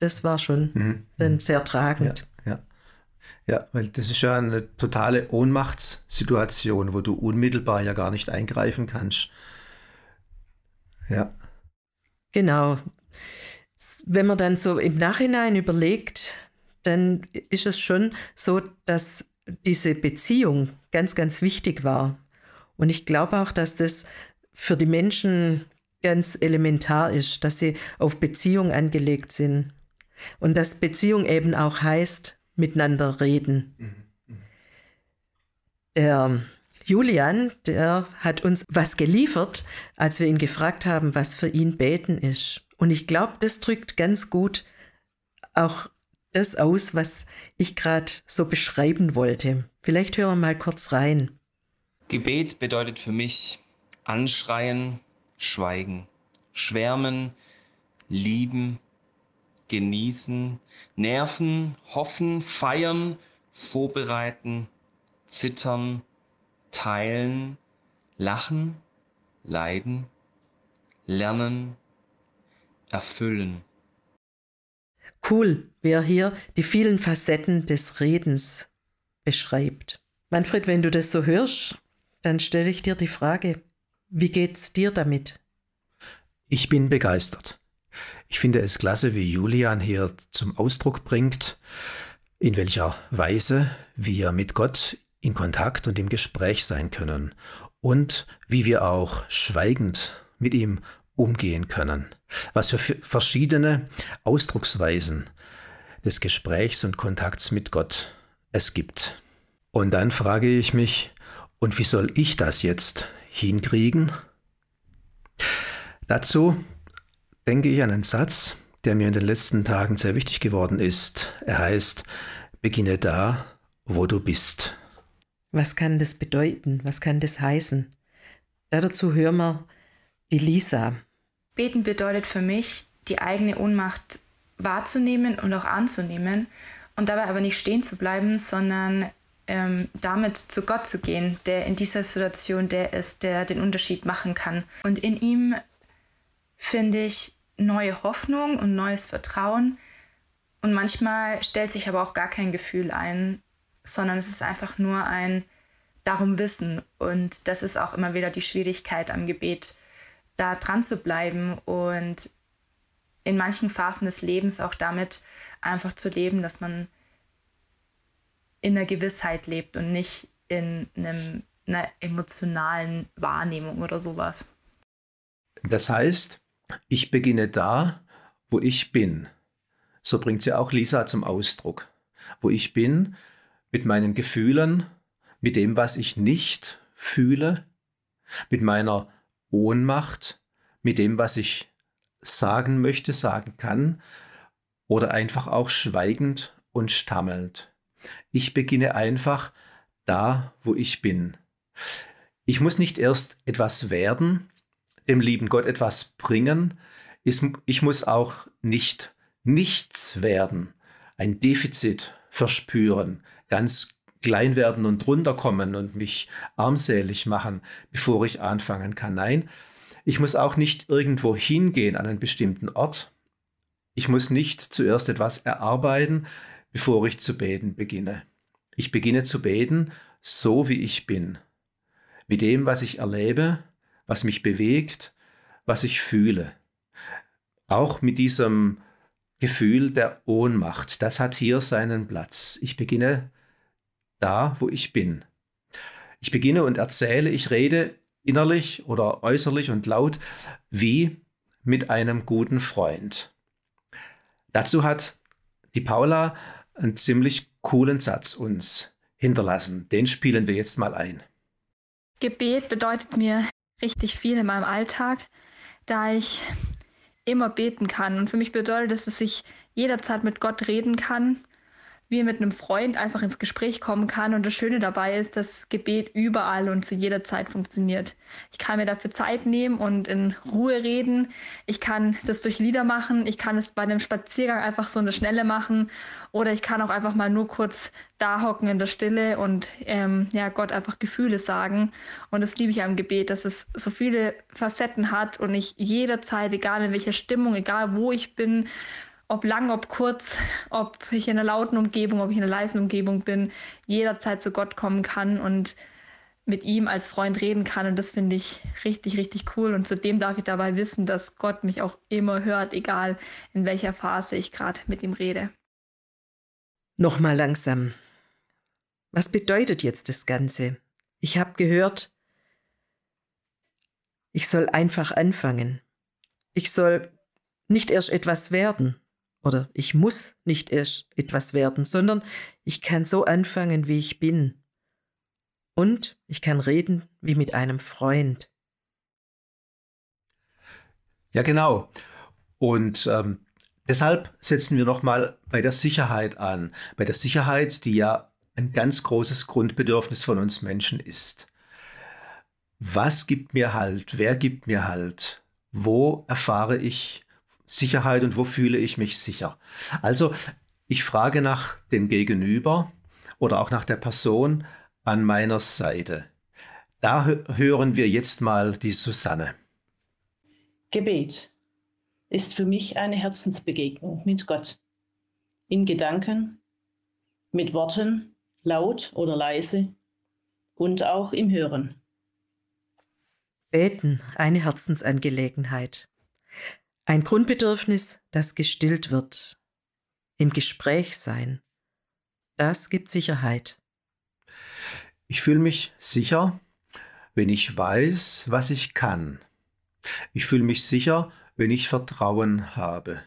S2: das war schon mhm. dann mhm. sehr tragend.
S1: Ja, ja. ja, weil das ist ja eine totale Ohnmachtssituation, wo du unmittelbar ja gar nicht eingreifen kannst. Ja.
S2: Genau. Wenn man dann so im Nachhinein überlegt, dann ist es schon so, dass diese Beziehung ganz, ganz wichtig war. Und ich glaube auch, dass das für die Menschen ganz elementar ist, dass sie auf Beziehung angelegt sind. Und dass Beziehung eben auch heißt, miteinander reden. Mhm. Der Julian, der hat uns was geliefert, als wir ihn gefragt haben, was für ihn beten ist. Und ich glaube, das drückt ganz gut auch das aus, was ich gerade so beschreiben wollte. Vielleicht hören wir mal kurz rein.
S4: Gebet bedeutet für mich anschreien, schweigen, schwärmen, lieben, genießen, nerven, hoffen, feiern, vorbereiten, zittern, teilen, lachen, leiden, lernen, erfüllen.
S2: Cool, wer hier die vielen Facetten des Redens beschreibt. Manfred, wenn du das so hörst, dann stelle ich dir die Frage, wie geht's dir damit?
S1: Ich bin begeistert. Ich finde es klasse, wie Julian hier zum Ausdruck bringt, in welcher Weise wir mit Gott in Kontakt und im Gespräch sein können und wie wir auch schweigend mit ihm umgehen können. Was für verschiedene Ausdrucksweisen des Gesprächs und Kontakts mit Gott es gibt. Und dann frage ich mich, und wie soll ich das jetzt hinkriegen? Dazu denke ich an einen Satz, der mir in den letzten Tagen sehr wichtig geworden ist. Er heißt, beginne da, wo du bist.
S2: Was kann das bedeuten? Was kann das heißen? dazu hören wir die Lisa.
S6: Beten bedeutet für mich, die eigene Ohnmacht wahrzunehmen und auch anzunehmen und dabei aber nicht stehen zu bleiben, sondern ähm, damit zu Gott zu gehen, der in dieser Situation der ist, der den Unterschied machen kann. Und in ihm finde ich neue Hoffnung und neues Vertrauen. Und manchmal stellt sich aber auch gar kein Gefühl ein, sondern es ist einfach nur ein darum Wissen. Und das ist auch immer wieder die Schwierigkeit am Gebet, da dran zu bleiben und in manchen Phasen des Lebens auch damit einfach zu leben, dass man in der Gewissheit lebt und nicht in einem, einer emotionalen Wahrnehmung oder sowas.
S1: Das heißt, ich beginne da, wo ich bin. So bringt sie auch Lisa zum Ausdruck. Wo ich bin, mit meinen Gefühlen, mit dem, was ich nicht fühle, mit meiner Ohnmacht, mit dem, was ich sagen möchte, sagen kann, oder einfach auch schweigend und stammelnd. Ich beginne einfach da, wo ich bin. Ich muss nicht erst etwas werden, dem lieben Gott etwas bringen. Ich muss auch nicht nichts werden, ein Defizit verspüren, ganz klein werden und runterkommen und mich armselig machen, bevor ich anfangen kann. Nein, ich muss auch nicht irgendwo hingehen an einen bestimmten Ort. Ich muss nicht zuerst etwas erarbeiten, bevor ich zu beten beginne. Ich beginne zu beten, so wie ich bin, mit dem, was ich erlebe, was mich bewegt, was ich fühle. Auch mit diesem Gefühl der Ohnmacht, das hat hier seinen Platz. Ich beginne da, wo ich bin. Ich beginne und erzähle, ich rede innerlich oder äußerlich und laut wie mit einem guten Freund. Dazu hat die Paula einen ziemlich coolen Satz uns hinterlassen. Den spielen wir jetzt mal ein.
S7: Gebet bedeutet mir richtig viel in meinem Alltag, da ich immer beten kann. Und für mich bedeutet es, dass ich jederzeit mit Gott reden kann wie mit einem Freund einfach ins Gespräch kommen kann. Und das Schöne dabei ist, dass Gebet überall und zu jeder Zeit funktioniert. Ich kann mir dafür Zeit nehmen und in Ruhe reden. Ich kann das durch Lieder machen. Ich kann es bei einem Spaziergang einfach so eine Schnelle machen. Oder ich kann auch einfach mal nur kurz da hocken in der Stille und ähm, ja, Gott einfach Gefühle sagen. Und das liebe ich am Gebet, dass es so viele Facetten hat und ich jederzeit, egal in welcher Stimmung, egal wo ich bin, ob lang, ob kurz, [LAUGHS] ob ich in einer lauten Umgebung, ob ich in einer leisen Umgebung bin, jederzeit zu Gott kommen kann und mit ihm als Freund reden kann. Und das finde ich richtig, richtig cool. Und zudem darf ich dabei wissen, dass Gott mich auch immer hört, egal in welcher Phase ich gerade mit ihm rede.
S2: Nochmal langsam. Was bedeutet jetzt das Ganze? Ich habe gehört, ich soll einfach anfangen. Ich soll nicht erst etwas werden oder ich muss nicht erst etwas werden, sondern ich kann so anfangen, wie ich bin. Und ich kann reden wie mit einem Freund.
S1: Ja, genau. Und ähm, deshalb setzen wir nochmal bei der Sicherheit an. Bei der Sicherheit, die ja ein ganz großes Grundbedürfnis von uns Menschen ist. Was gibt mir Halt? Wer gibt mir Halt? Wo erfahre ich Sicherheit und wo fühle ich mich sicher. Also ich frage nach dem Gegenüber oder auch nach der Person an meiner Seite. Da hören wir jetzt mal die Susanne.
S8: Gebet ist für mich eine Herzensbegegnung mit Gott. In Gedanken, mit Worten, laut oder leise und auch im Hören.
S2: Beten, eine Herzensangelegenheit. Ein Grundbedürfnis, das gestillt wird. Im Gespräch sein. Das gibt Sicherheit.
S1: Ich fühle mich sicher, wenn ich weiß, was ich kann. Ich fühle mich sicher, wenn ich Vertrauen habe.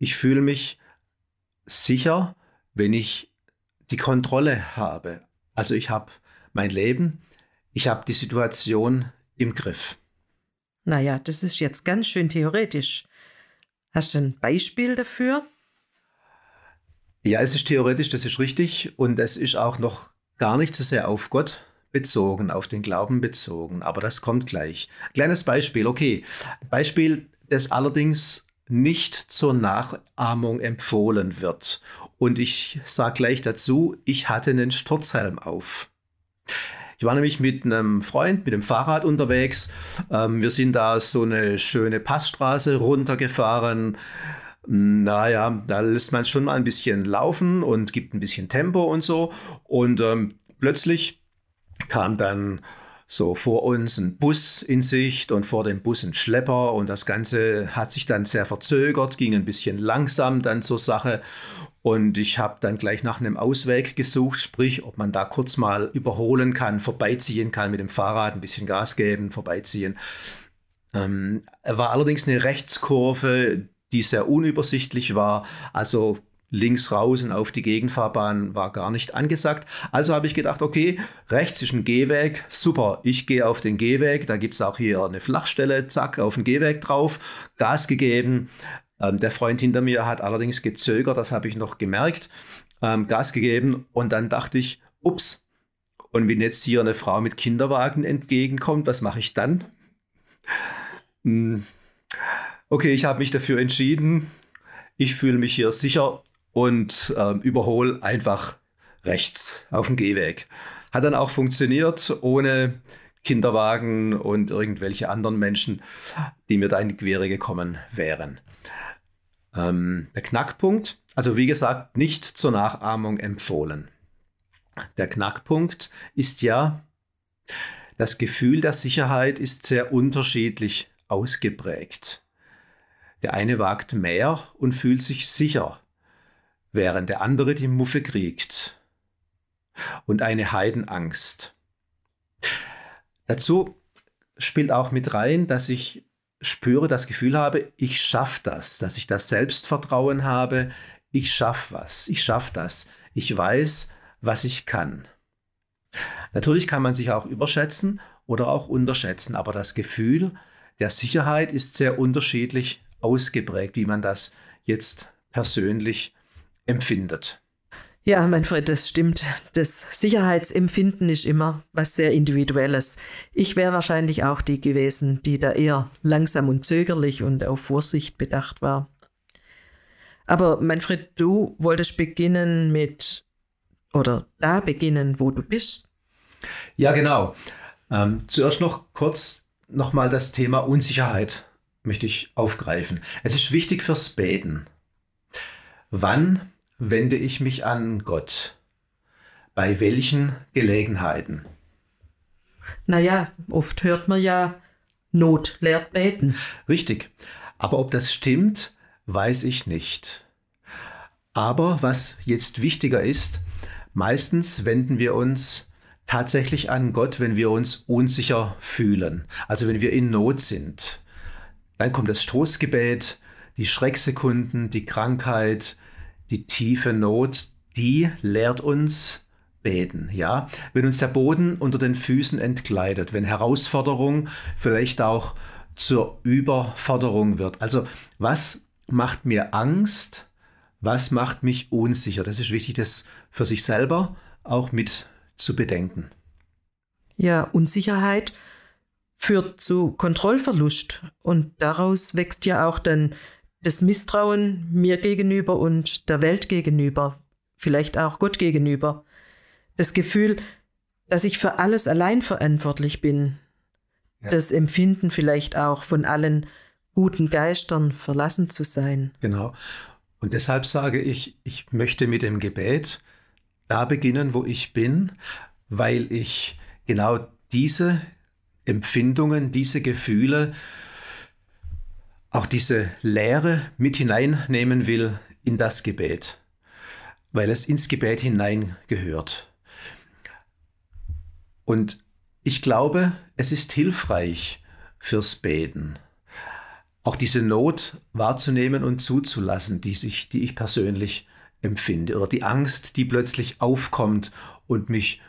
S1: Ich fühle mich sicher, wenn ich die Kontrolle habe. Also ich habe mein Leben, ich habe die Situation im Griff.
S2: Naja, das ist jetzt ganz schön theoretisch. Hast du ein Beispiel dafür?
S1: Ja, es ist theoretisch, das ist richtig. Und es ist auch noch gar nicht so sehr auf Gott bezogen, auf den Glauben bezogen. Aber das kommt gleich. Kleines Beispiel, okay. Beispiel, das allerdings nicht zur Nachahmung empfohlen wird. Und ich sage gleich dazu, ich hatte einen Sturzhelm auf. Ich war nämlich mit einem Freund mit dem Fahrrad unterwegs. Ähm, wir sind da so eine schöne Passstraße runtergefahren. Naja, da lässt man schon mal ein bisschen laufen und gibt ein bisschen Tempo und so. Und ähm, plötzlich kam dann so vor uns ein Bus in Sicht und vor dem Bus ein Schlepper und das Ganze hat sich dann sehr verzögert, ging ein bisschen langsam dann zur Sache und ich habe dann gleich nach einem Ausweg gesucht, sprich, ob man da kurz mal überholen kann, vorbeiziehen kann mit dem Fahrrad, ein bisschen Gas geben, vorbeiziehen. Ähm, war allerdings eine Rechtskurve, die sehr unübersichtlich war. Also links raus und auf die Gegenfahrbahn war gar nicht angesagt. Also habe ich gedacht, okay, rechts ist ein Gehweg, super, ich gehe auf den Gehweg, da gibt es auch hier eine Flachstelle, zack, auf den Gehweg drauf, Gas gegeben, der Freund hinter mir hat allerdings gezögert, das habe ich noch gemerkt, ähm, Gas gegeben und dann dachte ich, ups, und wenn jetzt hier eine Frau mit Kinderwagen entgegenkommt, was mache ich dann? Hm. Okay, ich habe mich dafür entschieden. Ich fühle mich hier sicher und ähm, überhole einfach rechts auf dem Gehweg. Hat dann auch funktioniert, ohne Kinderwagen und irgendwelche anderen Menschen, die mir da in die Quere gekommen wären. Ähm, der Knackpunkt, also wie gesagt, nicht zur Nachahmung empfohlen. Der Knackpunkt ist ja, das Gefühl der Sicherheit ist sehr unterschiedlich ausgeprägt. Der eine wagt mehr und fühlt sich sicher, während der andere die Muffe kriegt. Und eine Heidenangst. Dazu spielt auch mit rein, dass ich spüre, das Gefühl habe, ich schaffe das, dass ich das Selbstvertrauen habe, ich schaffe was, ich schaffe das, ich weiß, was ich kann. Natürlich kann man sich auch überschätzen oder auch unterschätzen, aber das Gefühl der Sicherheit ist sehr unterschiedlich ausgeprägt, wie man das jetzt persönlich empfindet.
S2: Ja, Manfred, das stimmt. Das Sicherheitsempfinden ist immer was sehr Individuelles. Ich wäre wahrscheinlich auch die gewesen, die da eher langsam und zögerlich und auf Vorsicht bedacht war. Aber Manfred, du wolltest beginnen mit, oder da beginnen, wo du bist.
S1: Ja, genau. Ähm, zuerst noch kurz nochmal das Thema Unsicherheit möchte ich aufgreifen. Es ist wichtig fürs Beten. Wann wende ich mich an Gott? Bei welchen Gelegenheiten?
S2: Naja, oft hört man ja, Not lehrt beten.
S1: Richtig. Aber ob das stimmt, weiß ich nicht. Aber was jetzt wichtiger ist, meistens wenden wir uns tatsächlich an Gott, wenn wir uns unsicher fühlen, also wenn wir in Not sind. Dann kommt das Stoßgebet, die Schrecksekunden, die Krankheit, die tiefe Not, die lehrt uns beten, ja? Wenn uns der Boden unter den Füßen entkleidet, wenn Herausforderung vielleicht auch zur Überforderung wird. Also, was macht mir Angst? Was macht mich unsicher? Das ist wichtig, das für sich selber auch mit zu bedenken.
S2: Ja, Unsicherheit führt zu Kontrollverlust und daraus wächst ja auch dann das Misstrauen mir gegenüber und der Welt gegenüber, vielleicht auch Gott gegenüber. Das Gefühl, dass ich für alles allein verantwortlich bin. Ja. Das Empfinden vielleicht auch von allen guten Geistern verlassen zu sein.
S1: Genau. Und deshalb sage ich, ich möchte mit dem Gebet da beginnen, wo ich bin, weil ich genau diese Empfindungen, diese Gefühle, auch diese Lehre mit hineinnehmen will in das Gebet, weil es ins Gebet hineingehört. Und ich glaube, es ist hilfreich fürs Beten, auch diese Not wahrzunehmen und zuzulassen, die, sich, die ich persönlich empfinde, oder die Angst, die plötzlich aufkommt und mich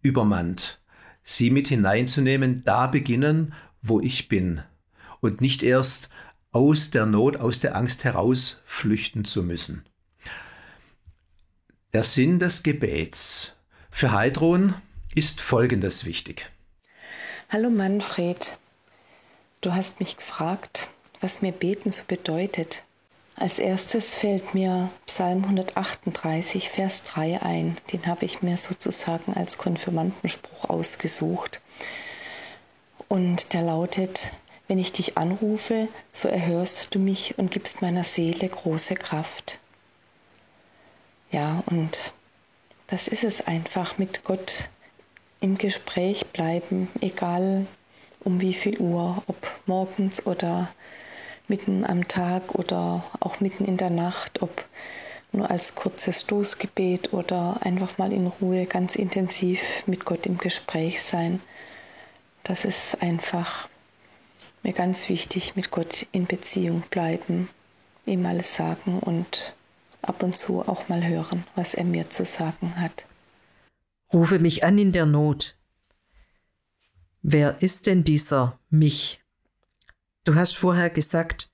S1: übermannt. Sie mit hineinzunehmen, da beginnen, wo ich bin, und nicht erst aus der Not, aus der Angst heraus flüchten zu müssen. Der Sinn des Gebets für Heidrun ist folgendes wichtig.
S9: Hallo Manfred, du hast mich gefragt, was mir Beten so bedeutet. Als erstes fällt mir Psalm 138, Vers 3 ein. Den habe ich mir sozusagen als Konfirmandenspruch ausgesucht. Und der lautet, wenn ich dich anrufe, so erhörst du mich und gibst meiner Seele große Kraft. Ja, und das ist es einfach, mit Gott im Gespräch bleiben, egal um wie viel Uhr, ob morgens oder mitten am Tag oder auch mitten in der Nacht, ob nur als kurzes Stoßgebet oder einfach mal in Ruhe ganz intensiv mit Gott im Gespräch sein. Das ist einfach mir ganz wichtig, mit Gott in Beziehung bleiben, ihm alles sagen und ab und zu auch mal hören, was er mir zu sagen hat.
S2: Rufe mich an in der Not. Wer ist denn dieser mich? Du hast vorher gesagt,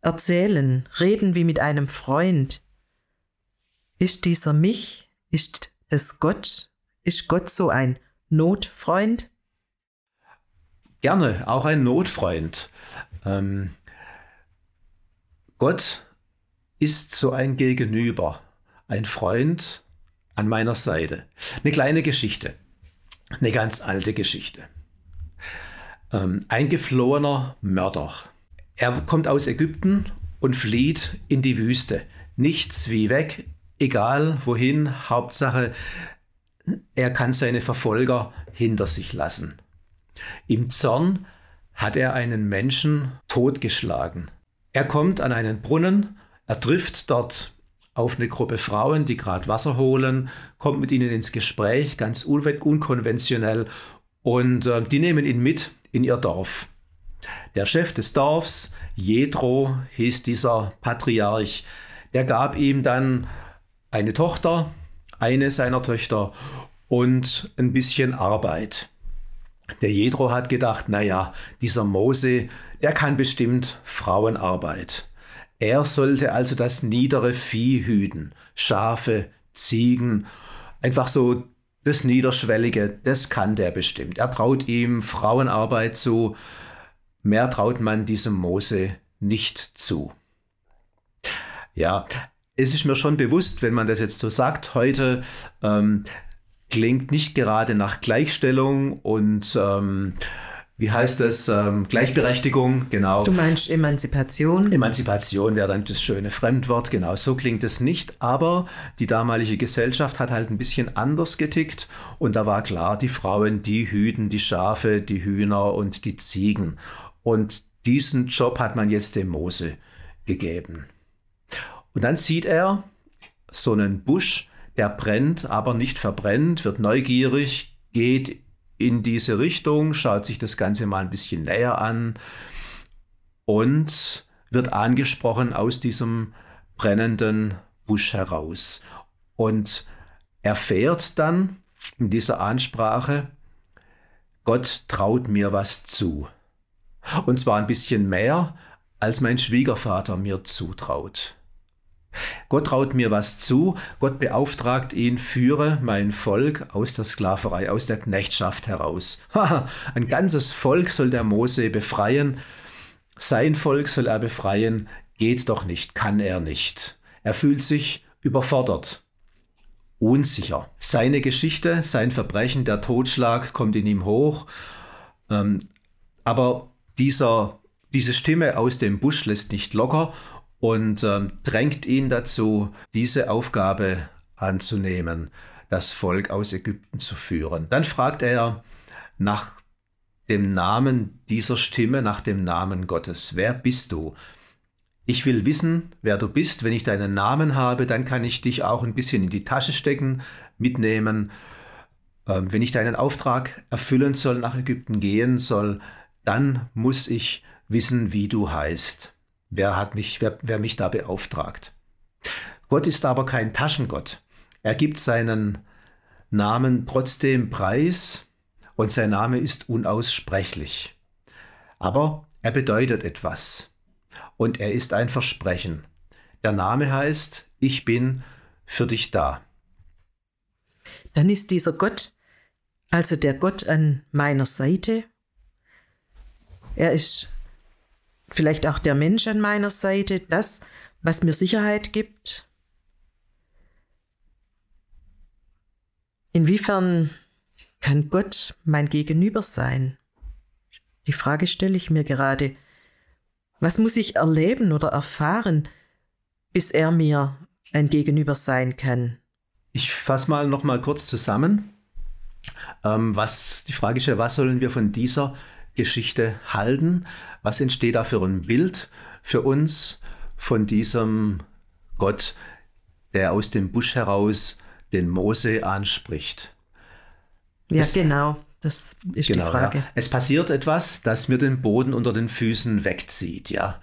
S2: erzählen, reden wie mit einem Freund. Ist dieser mich? Ist es Gott? Ist Gott so ein Notfreund?
S1: Gerne, auch ein Notfreund. Ähm, Gott ist so ein Gegenüber, ein Freund, an meiner Seite. Eine kleine Geschichte, eine ganz alte Geschichte. Ähm, ein geflohener Mörder. Er kommt aus Ägypten und flieht in die Wüste. Nichts wie weg, egal wohin, Hauptsache, er kann seine Verfolger hinter sich lassen. Im Zorn hat er einen Menschen totgeschlagen. Er kommt an einen Brunnen, er trifft dort auf eine Gruppe Frauen, die gerade Wasser holen, kommt mit ihnen ins Gespräch, ganz un unkonventionell, und äh, die nehmen ihn mit in ihr Dorf. Der Chef des Dorfs, Jethro hieß dieser Patriarch, der gab ihm dann eine Tochter, eine seiner Töchter und ein bisschen Arbeit. Der Jethro hat gedacht, naja, dieser Mose, der kann bestimmt Frauenarbeit. Er sollte also das niedere Vieh hüten, Schafe, Ziegen, einfach so das Niederschwellige, das kann der bestimmt. Er traut ihm Frauenarbeit zu, mehr traut man diesem Mose nicht zu. Ja, es ist mir schon bewusst, wenn man das jetzt so sagt, heute ähm, klingt nicht gerade nach Gleichstellung und ähm, wie heißt das? Ähm, Gleichberechtigung, genau.
S2: Du meinst Emanzipation?
S1: Emanzipation wäre dann das schöne Fremdwort, genau. So klingt es nicht, aber die damalige Gesellschaft hat halt ein bisschen anders getickt und da war klar, die Frauen, die hüten die Schafe, die Hühner und die Ziegen. Und diesen Job hat man jetzt dem Mose gegeben. Und dann sieht er so einen Busch, der brennt, aber nicht verbrennt, wird neugierig, geht in diese Richtung, schaut sich das Ganze mal ein bisschen näher an und wird angesprochen aus diesem brennenden Busch heraus und erfährt dann in dieser Ansprache, Gott traut mir was zu. Und zwar ein bisschen mehr, als mein Schwiegervater mir zutraut. Gott traut mir was zu, Gott beauftragt ihn, führe mein Volk aus der Sklaverei, aus der Knechtschaft heraus. [LAUGHS] Ein ganzes Volk soll der Mose befreien, sein Volk soll er befreien, geht doch nicht, kann er nicht. Er fühlt sich überfordert, unsicher. Seine Geschichte, sein Verbrechen, der Totschlag kommt in ihm hoch, ähm, aber dieser, diese Stimme aus dem Busch lässt nicht locker und ähm, drängt ihn dazu, diese Aufgabe anzunehmen, das Volk aus Ägypten zu führen. Dann fragt er nach dem Namen dieser Stimme, nach dem Namen Gottes. Wer bist du? Ich will wissen, wer du bist. Wenn ich deinen Namen habe, dann kann ich dich auch ein bisschen in die Tasche stecken, mitnehmen. Ähm, wenn ich deinen Auftrag erfüllen soll, nach Ägypten gehen soll, dann muss ich wissen, wie du heißt. Wer hat mich, wer, wer mich da beauftragt? Gott ist aber kein Taschengott. Er gibt seinen Namen trotzdem preis und sein Name ist unaussprechlich. Aber er bedeutet etwas und er ist ein Versprechen. Der Name heißt, ich bin für dich da.
S2: Dann ist dieser Gott, also der Gott an meiner Seite. Er ist vielleicht auch der Mensch an meiner Seite, das, was mir Sicherheit gibt? Inwiefern kann Gott mein Gegenüber sein? Die Frage stelle ich mir gerade. Was muss ich erleben oder erfahren, bis er mir ein Gegenüber sein kann?
S1: Ich fasse mal noch mal kurz zusammen. Ähm, was die Frage ist was sollen wir von dieser Geschichte halten? Was entsteht da für ein Bild für uns von diesem Gott, der aus dem Busch heraus den Mose anspricht?
S2: Ja, es, genau. Das ist genau, die Frage. Ja.
S1: Es passiert etwas, das mir den Boden unter den Füßen wegzieht. Ja,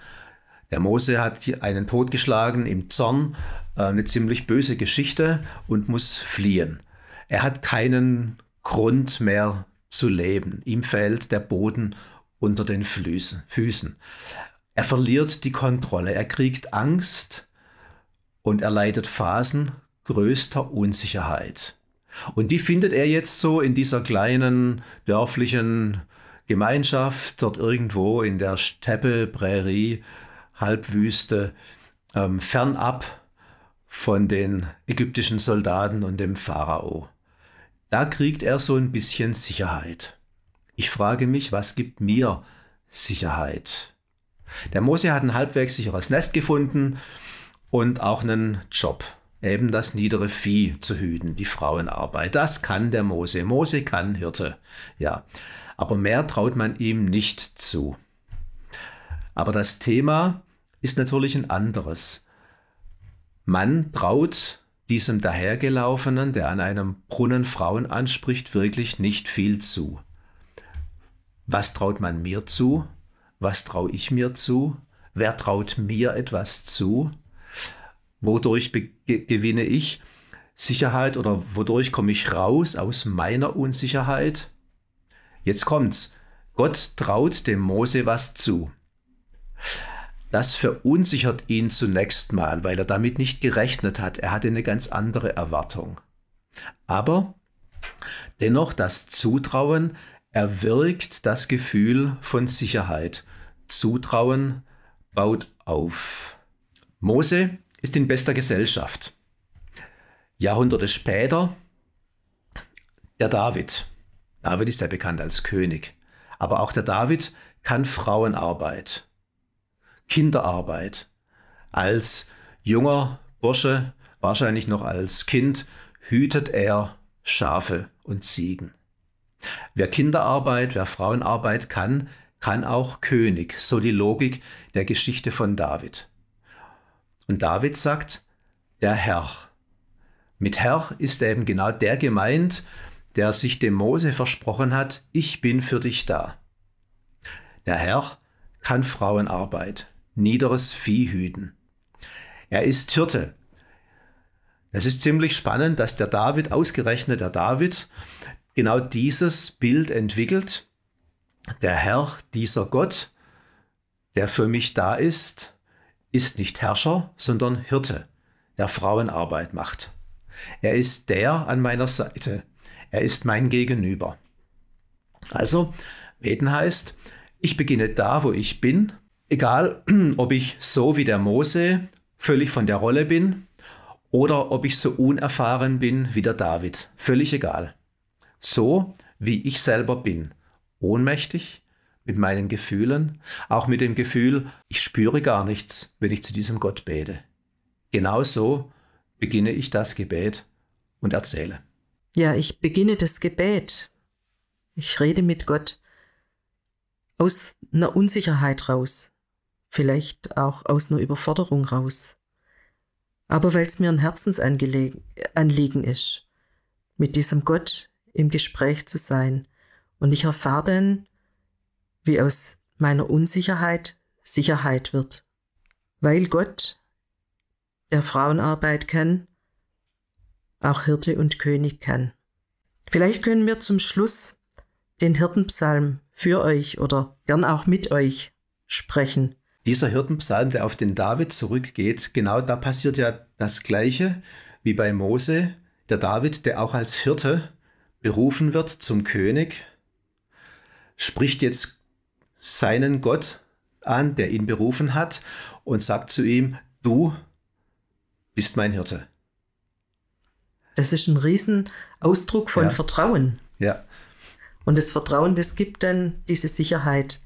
S1: der Mose hat einen totgeschlagen im Zorn, äh, eine ziemlich böse Geschichte und muss fliehen. Er hat keinen Grund mehr zu leben. Ihm fällt der Boden unter den Füßen. Er verliert die Kontrolle, er kriegt Angst und er leidet Phasen größter Unsicherheit. Und die findet er jetzt so in dieser kleinen dörflichen Gemeinschaft, dort irgendwo in der Steppe, Prärie, Halbwüste, ähm, fernab von den ägyptischen Soldaten und dem Pharao. Da kriegt er so ein bisschen Sicherheit. Ich frage mich, was gibt mir Sicherheit? Der Mose hat ein halbwegs sicheres Nest gefunden und auch einen Job, eben das niedere Vieh zu hüten, die Frauenarbeit. Das kann der Mose. Mose kann Hirte, ja. Aber mehr traut man ihm nicht zu. Aber das Thema ist natürlich ein anderes. Man traut diesem dahergelaufenen, der an einem Brunnen Frauen anspricht, wirklich nicht viel zu. Was traut man mir zu? Was traue ich mir zu? Wer traut mir etwas zu? Wodurch gewinne ich Sicherheit oder wodurch komme ich raus aus meiner Unsicherheit? Jetzt kommt's. Gott traut dem Mose was zu. Das verunsichert ihn zunächst mal, weil er damit nicht gerechnet hat. Er hatte eine ganz andere Erwartung. Aber dennoch das Zutrauen erwirkt das Gefühl von Sicherheit. Zutrauen baut auf. Mose ist in bester Gesellschaft. Jahrhunderte später der David. David ist ja bekannt als König. Aber auch der David kann Frauenarbeit. Kinderarbeit. Als junger Bursche, wahrscheinlich noch als Kind, hütet er Schafe und Ziegen. Wer Kinderarbeit, wer Frauenarbeit kann, kann auch König, so die Logik der Geschichte von David. Und David sagt, der Herr. Mit Herr ist eben genau der gemeint, der sich dem Mose versprochen hat, ich bin für dich da. Der Herr kann Frauenarbeit niederes Vieh hüten. Er ist Hirte. Es ist ziemlich spannend, dass der David, ausgerechnet der David, genau dieses Bild entwickelt. Der Herr, dieser Gott, der für mich da ist, ist nicht Herrscher, sondern Hirte, der Frauenarbeit macht. Er ist der an meiner Seite. Er ist mein Gegenüber. Also, beten heißt, ich beginne da, wo ich bin Egal, [CLEARS THROAT] ob ich so wie der Mose völlig von der Rolle bin oder ob ich so unerfahren bin wie der David. Völlig egal. So wie ich selber bin. Ohnmächtig mit meinen Gefühlen, auch mit dem Gefühl, ich spüre gar nichts, wenn ich zu diesem Gott bete. Genauso beginne ich das Gebet und erzähle.
S2: Ja, ich beginne das Gebet. Ich rede mit Gott aus einer Unsicherheit raus vielleicht auch aus einer Überforderung raus. Aber weil es mir ein Herzensanliegen ist, mit diesem Gott im Gespräch zu sein. Und ich erfahre dann, wie aus meiner Unsicherheit Sicherheit wird. Weil Gott, der Frauenarbeit kann, auch Hirte und König kann. Vielleicht können wir zum Schluss den Hirtenpsalm für euch oder gern auch mit euch sprechen.
S1: Dieser Hirtenpsalm, der auf den David zurückgeht, genau da passiert ja das Gleiche wie bei Mose. Der David, der auch als Hirte berufen wird zum König, spricht jetzt seinen Gott an, der ihn berufen hat, und sagt zu ihm, du bist mein Hirte.
S2: Das ist ein Riesenausdruck von
S1: Ja.
S2: Vertrauen.
S1: Ja,
S2: Und das Vertrauen, das gibt dann diese Sicherheit.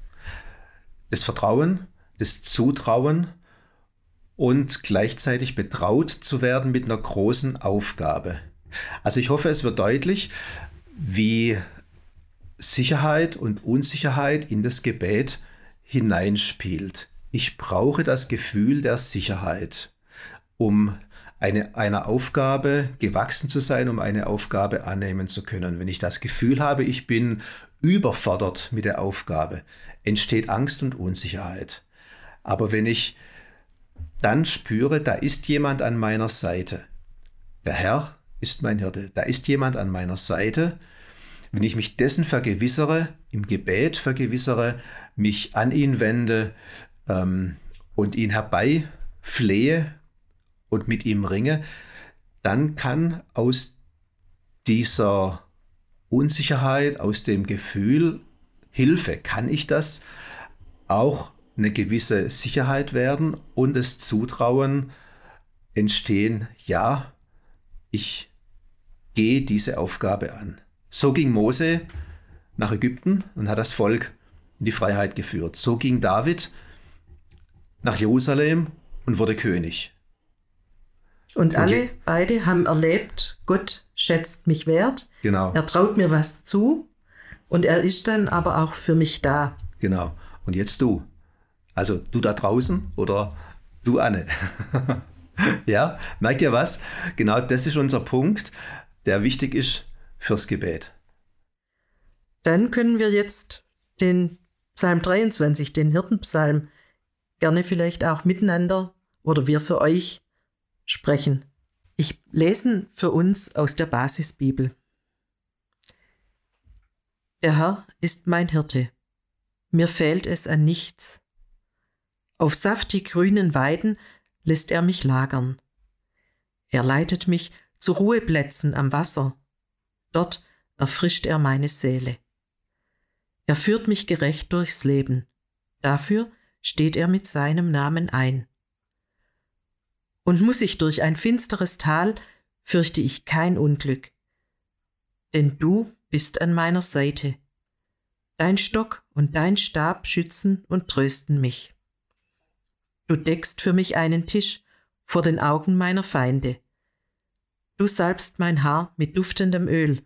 S1: das Vertrauen, das Zutrauen und gleichzeitig betraut zu werden mit einer großen Aufgabe. Also ich hoffe, es wird deutlich, wie Sicherheit und Unsicherheit in das Gebet hineinspielt. Ich brauche das Gefühl der Sicherheit, um eine, einer Aufgabe gewachsen zu sein, um eine Aufgabe annehmen zu können. Wenn ich das Gefühl habe, ich bin überfordert mit der Aufgabe, entsteht Angst und Unsicherheit. Aber wenn ich dann spüre, da ist jemand an meiner Seite, der Herr ist mein Hirte, da ist jemand an meiner Seite, wenn ich mich dessen vergewissere, im Gebet vergewissere, mich an ihn wende ähm, und ihn herbeiflehe und mit ihm ringe, dann kann aus dieser Unsicherheit, aus dem Gefühl, Hilfe, kann ich das, auch eine gewisse Sicherheit werden und das Zutrauen, entstehen, ja, ich gehe diese Aufgabe an. So ging Mose nach Ägypten und hat das Volk in die Freiheit geführt. So ging David nach Jerusalem und wurde König.
S2: Und alle beide haben erlebt, Gott schätzt mich wert.
S1: Genau.
S2: Er traut mir was zu und er ist dann aber auch für mich da.
S1: Genau. Und jetzt du. Also du da draußen oder du Anne. [LAUGHS] ja, merkt ihr was? Genau das ist unser Punkt, der wichtig ist fürs Gebet.
S2: Dann können wir jetzt den Psalm 23, den Hirtenpsalm, gerne vielleicht auch miteinander oder wir für euch sprechen. Ich lese für uns aus der Basisbibel. Der Herr ist mein Hirte. Mir fehlt es an nichts. Auf saftig grünen Weiden lässt er mich lagern. Er leitet mich zu Ruheplätzen am Wasser. Dort erfrischt er meine Seele. Er führt mich gerecht durchs Leben. Dafür steht er mit seinem Namen ein. Und muss ich durch ein finsteres Tal, fürchte ich kein Unglück. Denn du bist an meiner Seite. Dein Stock und dein Stab schützen und trösten mich. Du deckst für mich einen Tisch vor den Augen meiner Feinde. Du salbst mein Haar mit duftendem Öl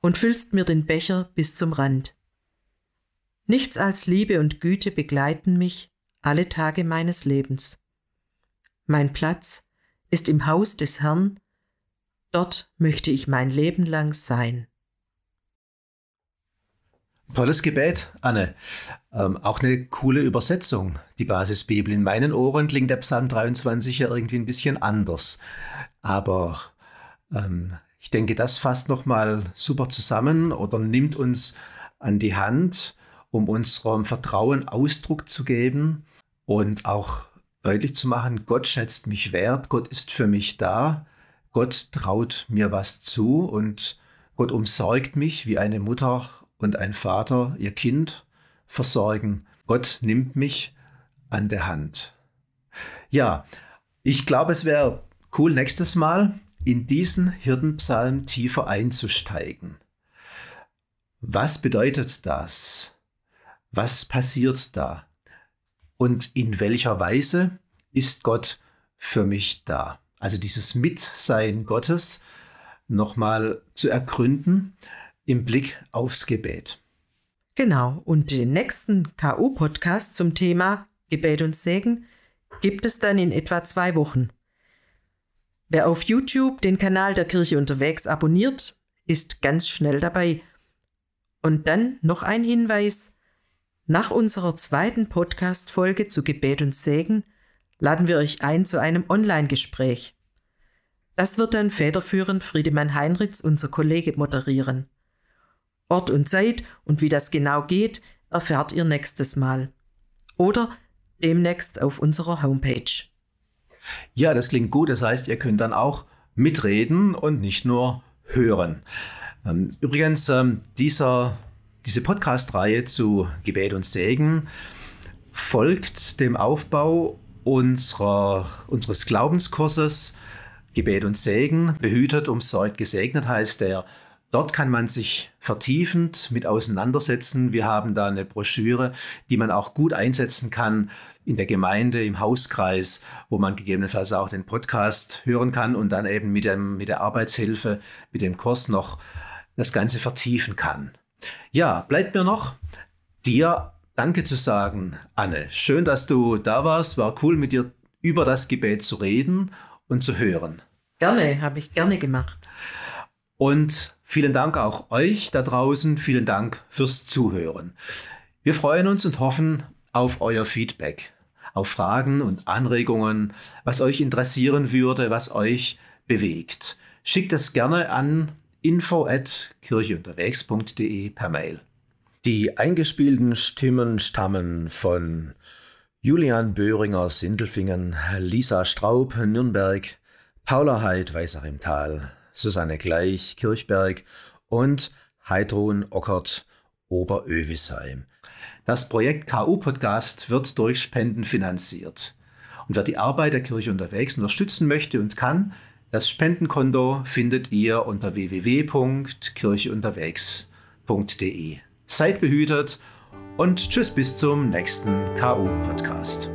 S2: und füllst mir den Becher bis zum Rand. Nichts als Liebe und Güte begleiten mich alle Tage meines Lebens. Mein Platz ist im Haus des Herrn, dort möchte ich mein Leben lang sein.
S1: Tolles Gebet, Anne. Ähm, auch eine coole Übersetzung, die Basisbibel. In meinen Ohren klingt der Psalm 23 ja irgendwie ein bisschen anders. Aber ähm, ich denke, das fasst nochmal super zusammen oder nimmt uns an die Hand, um unserem Vertrauen Ausdruck zu geben und auch deutlich zu machen, Gott schätzt mich wert, Gott ist für mich da, Gott traut mir was zu und Gott umsorgt mich, wie eine Mutter und ein Vater ihr Kind versorgen. Gott nimmt mich an der Hand. Ja, ich glaube, es wäre cool, nächstes Mal in diesen Hirtenpsalm tiefer einzusteigen. Was bedeutet das? Was passiert da? Und in welcher Weise ist Gott für mich da? Also dieses Mitsein Gottes nochmal zu ergründen im Blick aufs Gebet.
S2: Genau, und den nächsten KU-Podcast zum Thema Gebet und Segen gibt es dann in etwa zwei Wochen. Wer auf YouTube den Kanal der Kirche unterwegs abonniert, ist ganz schnell dabei. Und dann noch ein Hinweis. Nach unserer zweiten Podcast-Folge zu Gebet und Segen laden wir euch ein zu einem Online-Gespräch. Das wird dann federführend Friedemann Heinrichs, unser Kollege, moderieren. Ort und Zeit und wie das genau geht, erfahrt ihr nächstes Mal. Oder demnächst auf unserer Homepage.
S1: Ja, das klingt gut. Das heißt, ihr könnt dann auch mitreden und nicht nur hören. Ähm, übrigens, ähm, dieser, diese Podcast-Reihe zu Gebet und Segen folgt dem Aufbau unserer, unseres Glaubenskurses Gebet und Segen, behütet, umsorgt, gesegnet heißt der Dort kann man sich vertiefend mit auseinandersetzen. Wir haben da eine Broschüre, die man auch gut einsetzen kann in der Gemeinde, im Hauskreis, wo man gegebenenfalls auch den Podcast hören kann und dann eben mit, dem, mit der Arbeitshilfe, mit dem Kurs noch das Ganze vertiefen kann. Ja, bleibt mir noch dir Danke zu sagen, Anne. Schön, dass du da warst. War cool, mit dir über das Gebet zu reden und zu hören.
S2: Gerne, habe ich gerne gemacht.
S1: Und Vielen Dank auch euch da draußen. Vielen Dank fürs Zuhören. Wir freuen uns und hoffen auf euer Feedback, auf Fragen und Anregungen, was euch interessieren würde, was euch bewegt. Schickt es gerne an info at kircheunterwegs.de per Mail. Die eingespielten Stimmen stammen von Julian Böhringer Sindelfingen, Lisa Straub Nürnberg, Paula Heid Weißach im Tal, Susanne Gleich, Kirchberg und Heidrun Ockert, Oberövisheim. Das Projekt KU Podcast wird durch Spenden finanziert. Und wer die Arbeit der Kirche unterwegs unterstützen möchte und kann, das Spendenkonto findet ihr unter www.kircheunterwegs.de. Seid behütet und tschüss bis zum nächsten KU-Podcast.